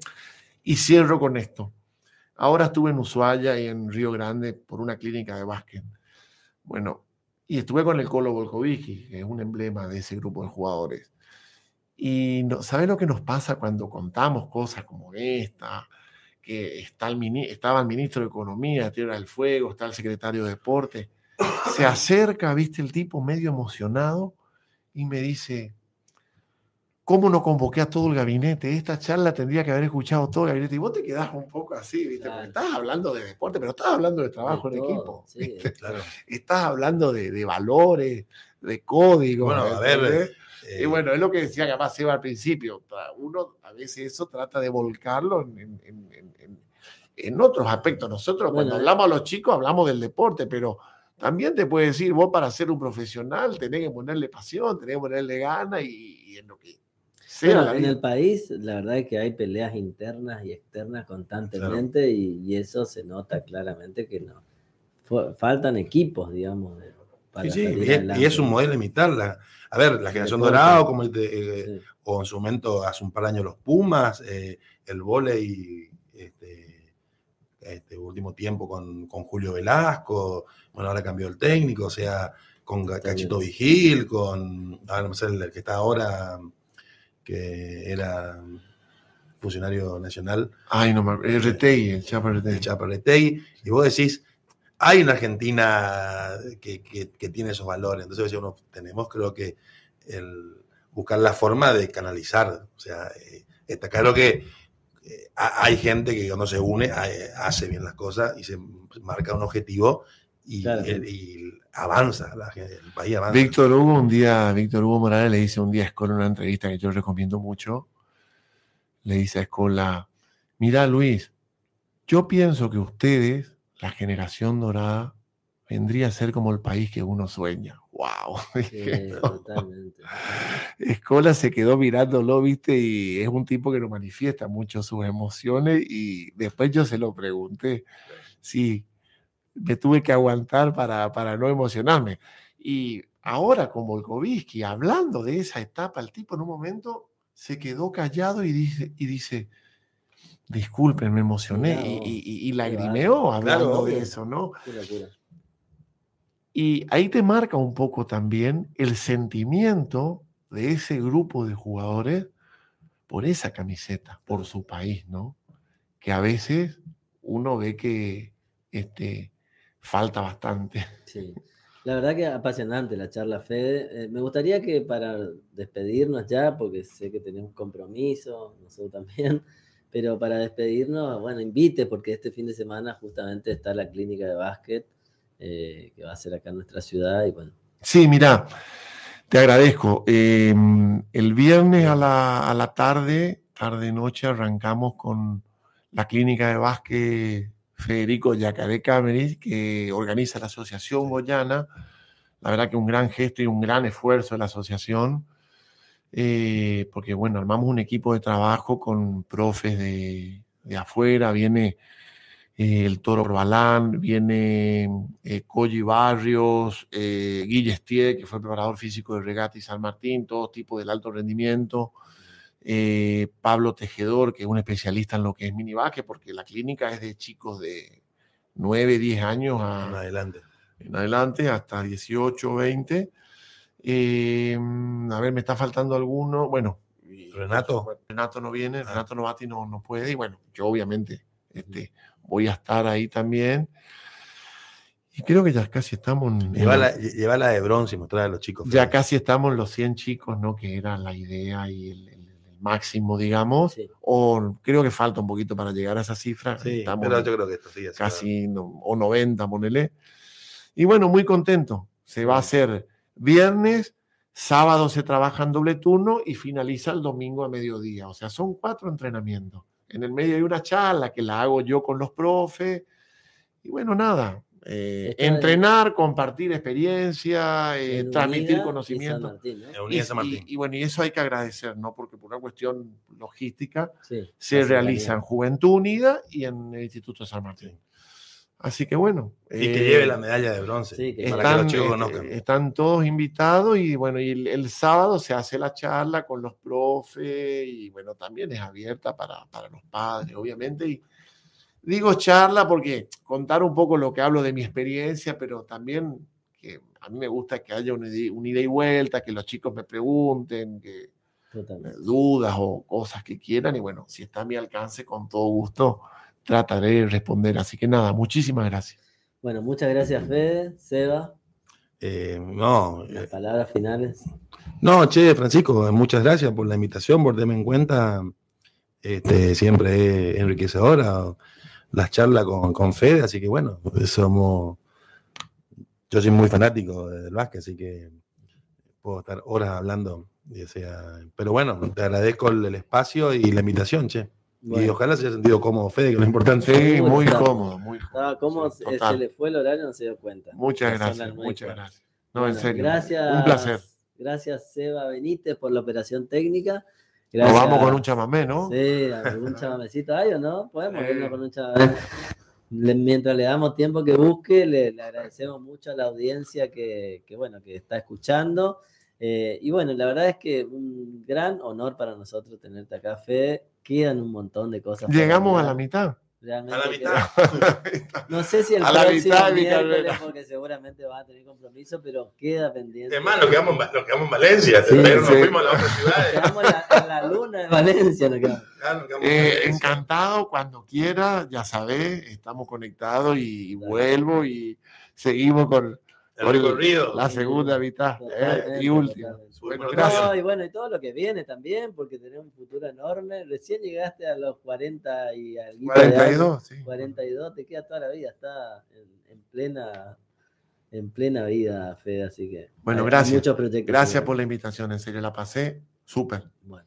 Y cierro con esto. Ahora estuve en Ushuaia y en Río Grande por una clínica de básquet. Bueno, y estuve con el Colo Volkovicki, que es un emblema de ese grupo de jugadores. Y no, ¿sabes lo que nos pasa cuando contamos cosas como esta? Que está el estaba el ministro de Economía, Tierra del Fuego, está el secretario de Deporte. Se acerca, viste, el tipo medio emocionado y me dice, ¿cómo no convoqué a todo el gabinete? Esta charla tendría que haber escuchado todo el gabinete. Y vos te quedás un poco así, viste, porque Claro. estás hablando de deporte, pero estás hablando de trabajo De en todo, equipo. sí. ¿viste? Claro. Estás hablando de, de valores, de códigos. Bueno, a ver, eh, y bueno, es lo que decía capaz Seba al principio. Uno a veces eso trata de volcarlo en, en- en- en- en- en otros aspectos. Nosotros Bueno, cuando eh. hablamos a los chicos hablamos del deporte, pero también te puede decir, vos para ser un profesional tenés que ponerle pasión, tenés que ponerle gana y, y en lo que sea. Bueno, en el país, la verdad es que hay peleas internas y externas constantemente y, y eso se nota claramente que no. Faltan equipos, digamos. de- para sí, y, es, adelante. y es un modelo imitar. La, a ver, la generación dorada, o como el de- eh, Sí. o en su momento hace un par de años los Pumas, eh, el volei, este, este último tiempo con, con Julio Velasco, bueno, ahora cambió el técnico, o sea, con. Cachito Vigil, con, ahora no sé, el que está ahora, que era funcionario nacional, Ay, no. El Retey, el Chapa el Retey. Chaparretei, y vos decís, hay una Argentina que, que- que tiene esos valores, entonces uno tenemos creo que el buscar la forma de canalizar, o sea, eh, está claro que eh, ha- hay gente que cuando se une eh, hace bien las cosas y se marca un objetivo y, Claro. el- y avanza, la el país avanza. Víctor Hugo, un día, Víctor Hugo Morales le dice un día a Escola una entrevista que yo recomiendo mucho. Le dice a Escola, mira Luis, yo pienso que ustedes, la generación dorada, vendría a ser como el país que uno sueña. ¡Wow! [LAUGHS] Sí, totalmente. Escola se quedó mirándolo, viste, y es un tipo que no manifiesta mucho sus emociones y después yo se lo pregunté. Sí, me tuve que aguantar para, para no emocionarme. Y ahora con Volkovitsky, hablando de esa etapa, el tipo en un momento se quedó callado y dice, y dice disculpen, me emocioné Mirá y, lagrimeó hablando de eso, ¿no? Y ahí te marca un poco también el sentimiento de ese grupo de jugadores por esa camiseta, por su país, ¿no? Que a veces uno ve que este, falta bastante. Sí. La verdad que apasionante la charla, Fede. Eh, me gustaría que para despedirnos ya, porque sé que tenemos compromiso, nosotros también, [LAUGHS] pero para despedirnos, bueno, invite, porque este fin de semana justamente está la clínica de básquet, eh, que va a ser acá en nuestra ciudad, y bueno, Sí, mira, te agradezco. Eh, el viernes a la, a la tarde, tarde-noche, arrancamos con la clínica de básquet Federico Yacaré Cameris, que organiza la Asociación Goyana. La verdad que un gran gesto y un gran esfuerzo de la asociación. eh, porque bueno, armamos un equipo de trabajo con profes de, de afuera, viene eh, el Toro Balán, viene eh, Koji Barrios, eh, Guille Stier, que fue preparador físico de Regata y San Martín, todo tipo del alto rendimiento. Eh, Pablo Tejedor, que es un especialista en lo que es minivaque, porque la clínica es de chicos de 9, 10 años a, En adelante. en adelante, hasta 18, 20. Eh, a ver, me está faltando alguno. Bueno, Renato. Renato no viene, Ah. Renato Novati no, no puede. Y bueno, yo obviamente este, voy a estar ahí también. Y creo que ya casi estamos en, en- llevarla de bronce y mostrarla a los chicos. ya casi estamos los 100 chicos, ¿no? Que era la idea y el máximo, digamos. Sí. O creo que falta un poquito para llegar a esa cifra. Sí, Estamos pero yo creo que esto sí. así casi no- o 90, ponele. Y bueno, muy contento. Se va a hacer viernes, sábado se trabaja en doble turno y finaliza el domingo a mediodía. O sea, son cuatro entrenamientos. En el medio hay una charla que la hago yo con los profes. Y bueno, nada. Eh, entrenar, compartir experiencia, eh, transmitir conocimiento. Martín, Y, de y- y bueno, y eso hay que agradecer, ¿no? Porque por una cuestión logística Sí, se realiza en. Juventud Unida y en el Instituto de San Martín. Así que bueno. Y que eh, lleve la medalla de bronce. sí, que para están, que los chicos eh, conozcan. están todos invitados y bueno, y el, el sábado se hace la charla con los profes y bueno, también es abierta para, para los padres, obviamente. Y digo charla porque contar un poco lo que hablo de mi experiencia, pero también que a mí me gusta que haya una ida, y vuelta, que los chicos me pregunten, que Totalmente. dudas o cosas que quieran y bueno, si está a mi alcance, con todo gusto trataré de responder. Así que nada, muchísimas gracias. Bueno, muchas gracias, Fede, Seba. Eh, no, Las eh, palabras finales. no, che, Francisco, muchas gracias por la invitación, por tenerme en cuenta. Este, siempre es enriquecedora las charlas con, con Fede, así que bueno, somos. Yo soy muy fanático del básquet, así que puedo estar horas hablando. y sea, pero bueno, te agradezco el, el espacio y la invitación, che. Y ojalá se haya sentido cómodo, Fede, que es lo importante. Sí, Muy muy cómodo, muy cómodo. estaba como Sí, se, le fue el horario, no se dio cuenta. Muchas gracias, muchas gracias. No, en serio. Gracias. Un placer. Gracias, Seba Benítez, por la operación técnica. Nos Gracias. vamos con un chamamé, ¿no? Sí, algún [LAUGHS] chamamecito hay o no, podemos irnos con un chamamé. Le- mientras le damos tiempo que busque, le, le agradecemos mucho a la audiencia que, que, bueno, que está escuchando. Eh, y bueno, la verdad es que un gran honor para nosotros tenerte acá, Fede. Quedan un montón de cosas. Llegamos a la mitad. Realmente [LAUGHS] A la mitad. No sé si el A la próximo mitad miércoles, porque seguramente va a tener compromiso, pero queda pendiente. Es más, nos quedamos, nos quedamos en Valencia, Sí, pero nos sí. fuimos a la otra Nos ciudad. quedamos en la, luna de Valencia. nos quedamos. Ya nos quedamos en Eh, Valencia. encantado, cuando quiera, ya sabés, estamos conectados y, y vuelvo y seguimos con El recorrido. la segunda mitad eh, y última. Bueno, No, y bueno, y todo lo que viene también, porque tenemos un futuro enorme. Recién llegaste a los 40 y años. 42, sí. 42, te queda toda la vida, está en, en plena en plena vida, Fede, así que Bueno, hay- hay gracias. muchos proyectos. Gracias por por la invitación, en serio, la pasé súper. Bueno,